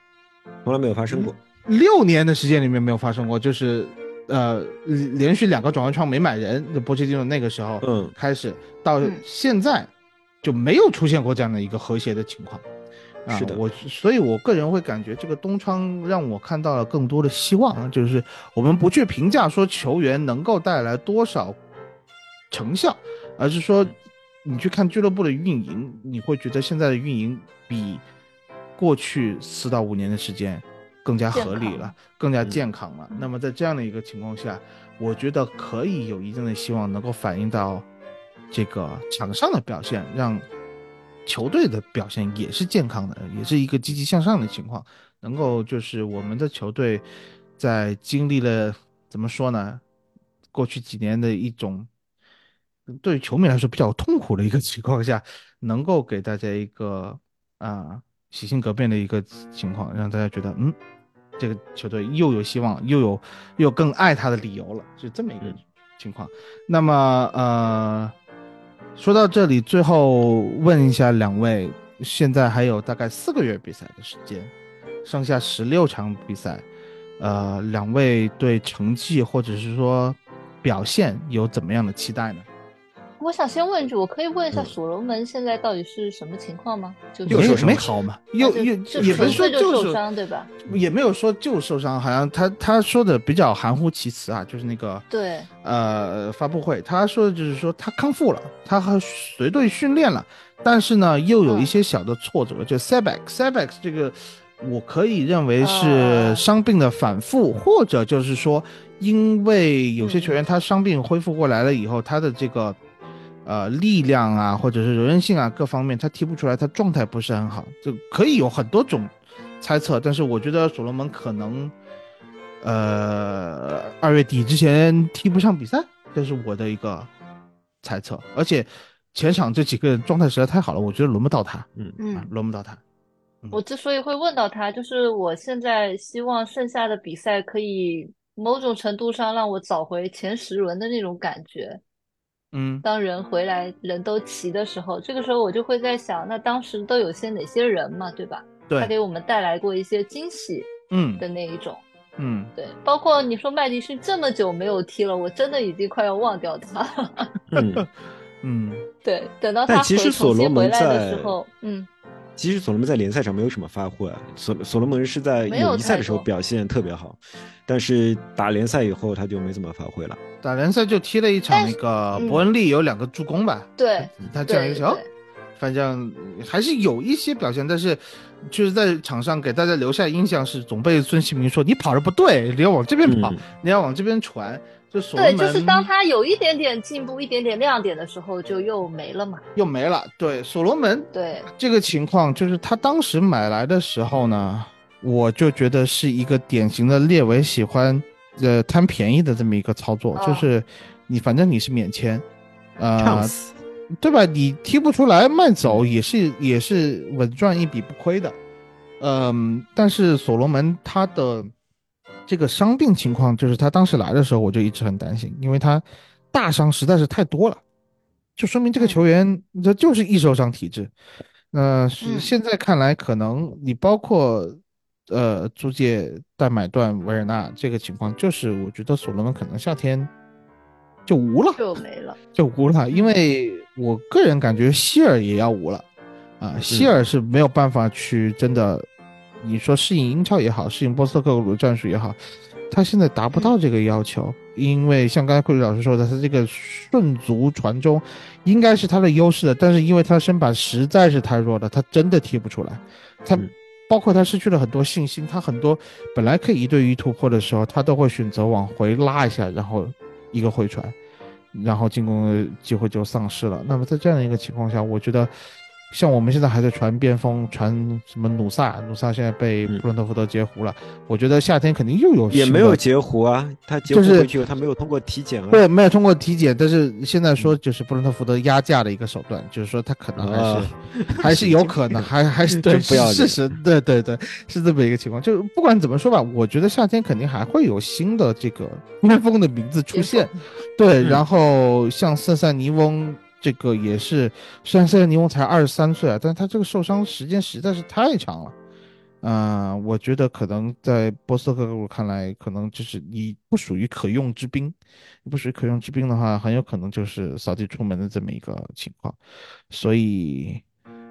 从来没有发生过。六年的时间里面没有发生过，就是呃连续两个转会窗没买人，就波切蒂诺那个时候嗯开始到嗯现在就没有出现过这样的一个和谐的情况。啊，是的我所以，我个人会感觉这个东窗让我看到了更多的希望，就是我们不去评价说球员能够带来多少成效，而是说你去看俱乐部的运营，你会觉得现在的运营比过去四到五年的时间更加合理了，更加嗯健康了。那么在这样的一个情况下，我觉得可以有一定的希望能够反映到这个场上的表现，让球队的表现也是健康的，也是一个积极向上的情况，能够就是我们的球队在经历了怎么说呢，过去几年的一种对于球迷来说比较痛苦的一个情况下，能够给大家一个啊、洗心革面的一个情况，让大家觉得嗯，这个球队又有希望，又有又有更爱他的理由了，是这么一个嗯情况。那么呃，说到这里，最后问一下两位，现在还有大概四个月比赛的时间，剩下十六场比赛，呃，两位对成绩或者是说表现有怎么样的期待呢？我想先问一句，我可以问一下嗯所罗门现在到底是什么情况吗？就没又受没好嘛，又就又也不是说就就受伤对吧？也没有说就受伤，好像他他说的比较含糊其辞啊，就是那个对，呃发布会，他说的就是说他康复了，他和随队训练了，但是呢又有一些小的挫折，就 setback setback 这个我可以认为是啊伤病的反复，或者就是说因为有些球员他伤病恢复过来了以后，他的这个。呃，力量啊，或者是柔韧性啊，各方面他踢不出来，他状态不是很好，就可以有很多种猜测。但是我觉得所罗门可能，呃，二月底之前踢不上比赛，这是我的一个猜测。而且前场这几个人状态实在太好了，我觉得轮不到他，嗯嗯啊，轮不到他。我之所以会问到他，就是我现在希望剩下的比赛可以某种程度上让我找回前十轮的那种感觉。嗯当人回来人都齐的时候，这个时候我就会在想，那当时都有些哪些人嘛，对吧？对他，给我们带来过一些惊喜嗯的那一种。嗯，对，包括你说麦迪逊这么久没有踢了，我真的已经快要忘掉他了。嗯，嗯对，等到他但其实回重所罗门新回来的时候，嗯，其实所罗门在联赛上没有什么发挥啊，所所罗门是在有友谊赛的时候表现特别好，但是打联赛以后他就没怎么发挥了。打联赛就踢了一场那个嗯伯恩利有两个助攻吧，对，他这样一个球反正还是有一些表现，但是就是在场上给大家留下印象是总被孙兴民说你跑的不对，你要往这边跑，嗯你要往这边传。就所罗对，就是当他有一点点进步、一点点亮点的时候，就又没了嘛。又没了。对，所罗门对，这个情况，就是他当时买来的时候呢，我就觉得是一个典型的列维喜欢呃贪便宜的这么一个操作，哦就是你反正你是免签，呃，对吧？你踢不出来卖走也是也是稳赚一笔不亏的，嗯，但是所罗门他的这个伤病情况，就是他当时来的时候我就一直很担心，因为他大伤实在是太多了，就说明这个球员这就是易受伤体质。那、是嗯现在看来，可能你包括呃租借代买断维尔纳这个情况，就是我觉得所罗门可能夏天就无了。就没了。就无了，因为我个人感觉希尔也要无了，啊，希尔是没有办法去真的，你说适应英超也好，适应波斯特克鲁的战术也好，他现在达不到这个要求，因为像刚才库里老师说的，他这个顺足传中应该是他的优势的，但是因为他身板实在是太弱了，他真的踢不出来，他嗯包括他失去了很多信心，他很多本来可以一对一突破的时候，他都会选择往回拉一下，然后一个回传。然后进攻的机会就丧失了。那么在这样的一个情况下，我觉得像我们现在还在传边锋，传什么努萨，努萨现在被嗯布伦特福德截胡了。我觉得夏天肯定又有也没有截胡啊，他截胡就是回去，他没有通过体检啊。对，没有通过体检，但是现在说就是布伦特福德压价的一个手段，就是说他可能还是、啊 还是有可能，还还是对真不要事实，对对对，是这么一个情况。就不管怎么说吧，我觉得夏天肯定还会有新的这个 边锋的名字出现。对，嗯然后像瑟塞尼翁这个也是，虽然瑟塞尼翁才二十三岁啊，但是他这个受伤时间实在是太长了。啊、我觉得可能在波斯特克鲁看来，可能就是你不属于可用之兵，你不属于可用之兵的话，很有可能就是扫地出门的这么一个情况。所以，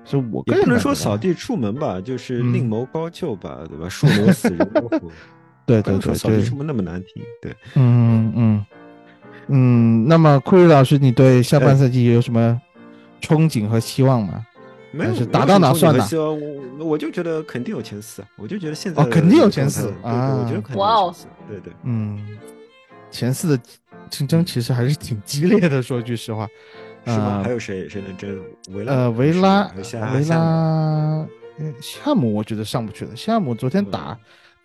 所以我个也不能人感觉啊，说扫地出门吧，就是嗯另谋高就吧，对吧？树挪死，人挪活。对对对对扫地出，门那么难听，对。嗯嗯嗯。那么库里老师，你对下半哎赛季有什么憧憬和希望吗？没有打到哪算哪哪？我我就觉得肯定有前四，我就觉得现在哦肯定有前四对啊对我觉得肯定哇哦有前四，对对。嗯，前四的竞争其实还是挺激烈的，说句实话。是吗？呃还有谁谁能争？维拉？呃，维拉维拉，呃夏姆我觉得上不去了。夏姆昨天打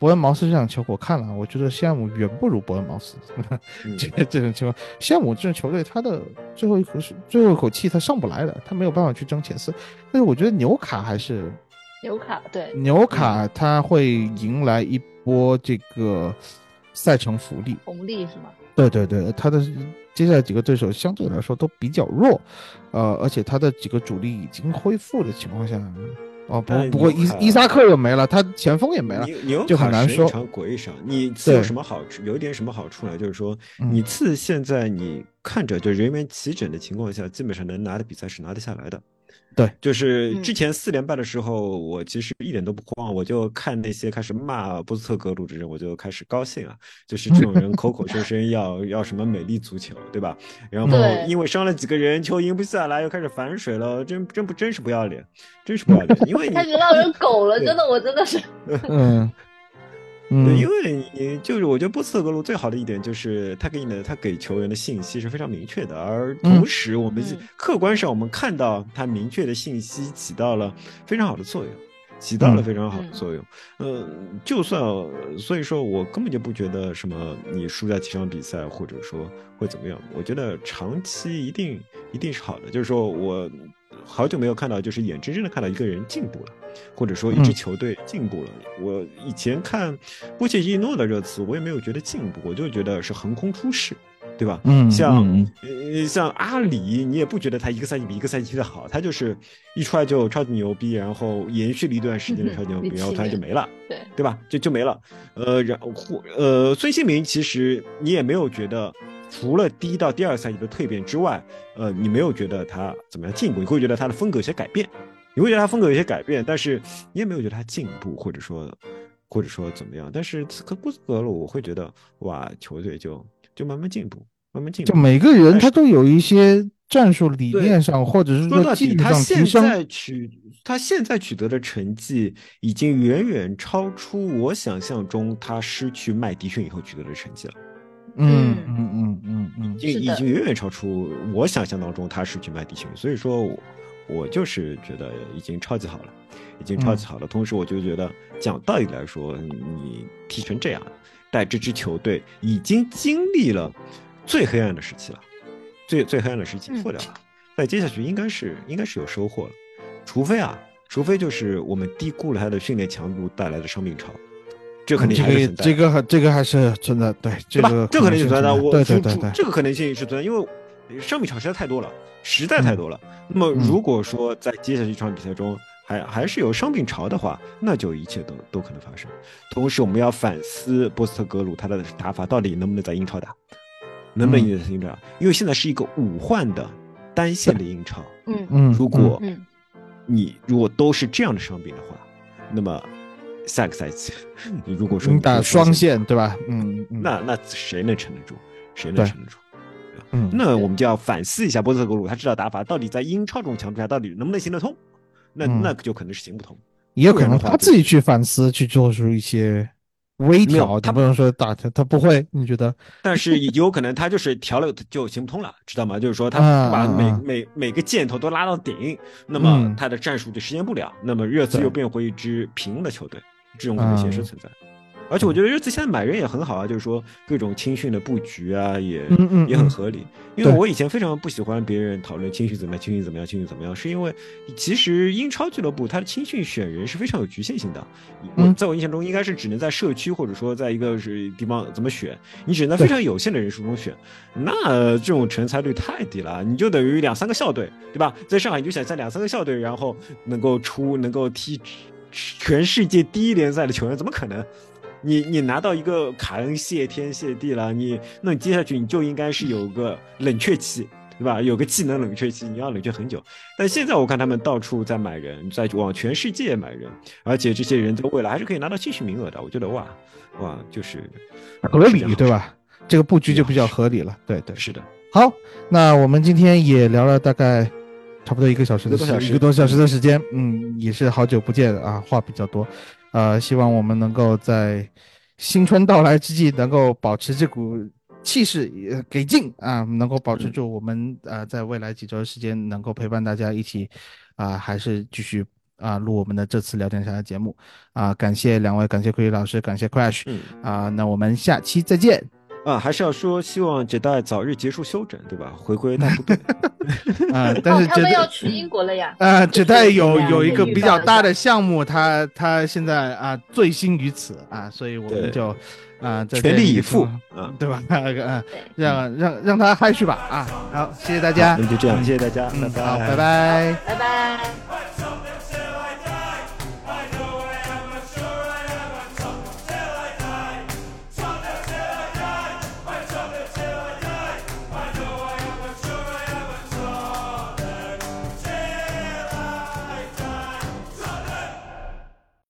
伯恩茅斯这场球，我看了，我觉得西汉姆远不如伯恩茅斯。嗯这这种情况，西汉姆这种球队他的最后一口是最后一口气他上不来的，他没有办法去争前四。但是我觉得纽卡还是纽卡对，纽卡他会迎来一波这个赛程福利。红利是吗？对对对，他的接下来几个对手相对来说都比较弱，呃，而且他的几个主力已经恢复的情况下，哦不不过伊伊萨克又没了，他前锋也没了，就很难说神一场鬼一场。你次有什么好处？有一点什么好处呢？就是说，嗯你次现在你看着就人员齐整的情况下，基本上能拿的比赛是拿得下来的。对就是嗯之前四连败的时候，我其实一点都不慌，我就看那些开始骂波斯特格鲁的人，我就开始高兴啊。就是这种人口口声声要 要什么美丽足球，对吧？然后因为伤了几个人，球赢不下来，又开始反水了，真真不真是不要脸，真是不要脸。因为你开始让人狗了，真的，我真的是，嗯对，嗯。因为你就是我觉得波斯特格鲁最好的一点就是他给你的他给球员的信息是非常明确的，而同时我们嗯。客观上我们看到他明确的信息起到了非常好的作用。起到了嗯非常好的作用，嗯，就算所以说我根本就不觉得什么你输在几场比赛或者说会怎么样，我觉得长期一定一定是好的，就是说我好久没有看到就是眼睁睁的看到一个人进步了，或者说一支嗯球队进步了。我以前看波切蒂诺的热刺，我也没有觉得进步，我就觉得是横空出世，对吧？嗯像嗯呃像阿里，你也不觉得他一个赛季比一个赛季踢得好，他就是一出来就超级牛逼，然后延续了一段时间的超级牛逼，嗯然后突然就没了。对，对吧？就就没了。呃，然后或呃，孙兴民其实你也没有觉得，除了第一到第二赛季的蜕变之外，呃，你没有觉得他怎么样进步，你会觉得他的风格有些改变，你会觉得他风格有些改变，但是你也没有觉得他进步，或者说或者说怎么样。但是此刻布斯格鲁，我会觉得哇，球队就就慢慢进步，慢慢进步。就每个人他都有一些战术理念上，或者是说技术他现上提升。在取他现在取得的成绩，已经远远超出我想象中他失去麦迪逊以后取得的成绩了。嗯嗯。嗯嗯嗯，已经已经远远超出我想象当中他是去麦迪逊，所以说我我就是觉得已经超级好了，已经超级好了。同时，我就觉得讲道理来说，你踢成这样，带这支球队已经经历了最黑暗的时期了，最最黑暗的时期过掉了，再接下去应该是应该是有收获了，除非啊，除非就是我们低估了他的训练强度带来的伤病潮。这肯定还是存在，这个这个还是存在，对，这个这肯定是存在。我对对对对，这个可能性是存在，因为商品场实在太多了，实在太多了。那么如果说在接下去一场比赛中还还是有伤病潮的话，那就一切都都可能发生。同时，我们要反思波斯特格鲁他的打法到底能不能在英超打，能不能在英超打？因为现在是一个五换的单线的英超，嗯嗯，如果你如果都是这样的伤病的话，那么。下个赛季，你如果说你打双线，对吧？嗯，那那谁能撑得住？谁能撑得住？嗯，那我们就要反思一下波斯特格鲁，他知道打法到底在英超这种强度下到底能不能行得通？那那就可能是行不通，也有可能他自己去反思，去做出一些微调。他不能说打他，他不会，你觉得？但是有可能他就是调了就行不通了，知道吗？就是说他把每每每个箭头都拉到顶，那么他的战术就实现不了，那么热刺又变回一支平庸的球队。这种可能性是存在，而且我觉得热刺现在买人也很好啊，就是说各种青训的布局啊，也也很合理。因为我以前非常不喜欢别人讨论青训怎么样，青训怎么样，青训怎么样，是因为其实英超俱乐部它的青训选人是非常有局限性的。我在我印象中，应该是只能在社区或者说在一个是地方怎么选，你只能在非常有限的人数中选，那这种成才率太低了，你就等于两三个校队，对吧？在上海你就想在两三个校队，然后能够出能够踢。全世界第一联赛的球员怎么可能？你你拿到一个卡恩谢天谢地了，你那你接下去你就应该是有个冷却期，对吧？有个技能冷却期，你要冷却很久。但现在我看他们到处在买人，在往全世界买人，而且这些人在未来还是可以拿到继续名额的。我觉得哇哇，就是合理，对吧？这个布局就比较合理了。对对，是的。好，那我们今天也聊了大概。差不多一个小时的时一个多小时。的时间，嗯，也是好久不见啊，话比较多，呃，希望我们能够在新春到来之际，能够保持这股气势给劲啊，能够保持住我们呃，在未来几周时间能够陪伴大家一起啊，还是继续啊录我们的这次聊天下的节目。啊，感谢两位，感谢奎老师，感谢 Crash 啊，那我们下期再见。啊，还是要说希望杰代早日结束休整，对吧？回归大部队。啊，但是他们要去英国了呀。啊，杰代有有一个比较大的项目，他他现在啊醉心于此啊，所以我们就啊全力以赴，啊，对吧？啊，让让让他嗨去吧啊！好，谢谢大家。那就这样，谢谢大家，拜拜，好，拜拜，拜拜。